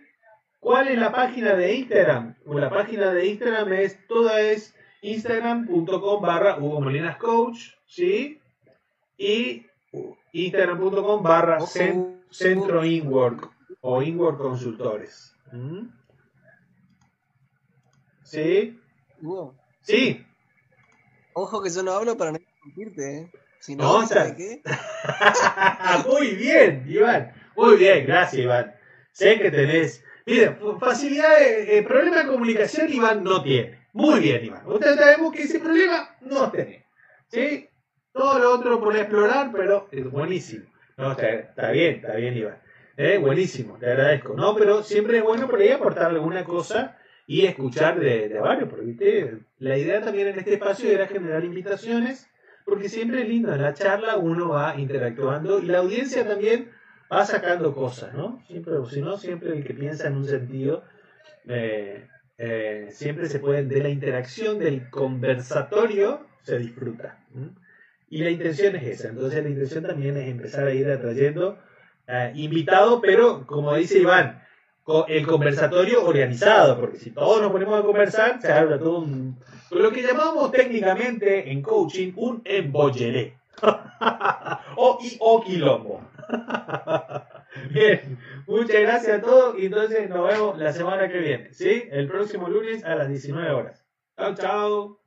cuál es la página de Instagram? Pues la página de Instagram es, toda es instagram.com barra Hugo Molinas Coach, ¿sí? Y instagram.com barra centro inwork o inwork consultores. ¿Mm? ¿Sí? Sí. Ojo que yo no hablo para no interrumpirte, ¿eh? Si no, ¿sabes qué? Muy bien, Iván. Muy bien, gracias Iván. Sé que tenés. Mira, facilidad, de, eh, problema de comunicación Iván no tiene. Muy bien, Iván. Ustedes sabemos que ese problema no tiene. ¿Sí? Todo lo otro por explorar, pero es buenísimo. No, está, bien, está bien, Iván. Eh, buenísimo, te agradezco. No, pero siempre es bueno por ahí aportar alguna cosa y escuchar de, de varios, porque la idea también en este espacio era generar invitaciones, porque siempre es lindo, en la charla uno va interactuando y la audiencia también va sacando cosas, ¿no? Siempre, si no, siempre el que piensa en un sentido, eh, eh, siempre se puede, de la interacción, del conversatorio, se disfruta. Y la intención es esa, entonces la intención también es empezar a ir atrayendo eh, invitados, pero como dice Iván, el conversatorio organizado, porque si todos nos ponemos a conversar, se habla todo un... Lo que llamamos técnicamente en coaching un embolleré. o, y, quilombo. Bien, muchas gracias a todos y entonces nos vemos la semana que viene, ¿sí? El próximo lunes a las 19 horas. Chao, chao.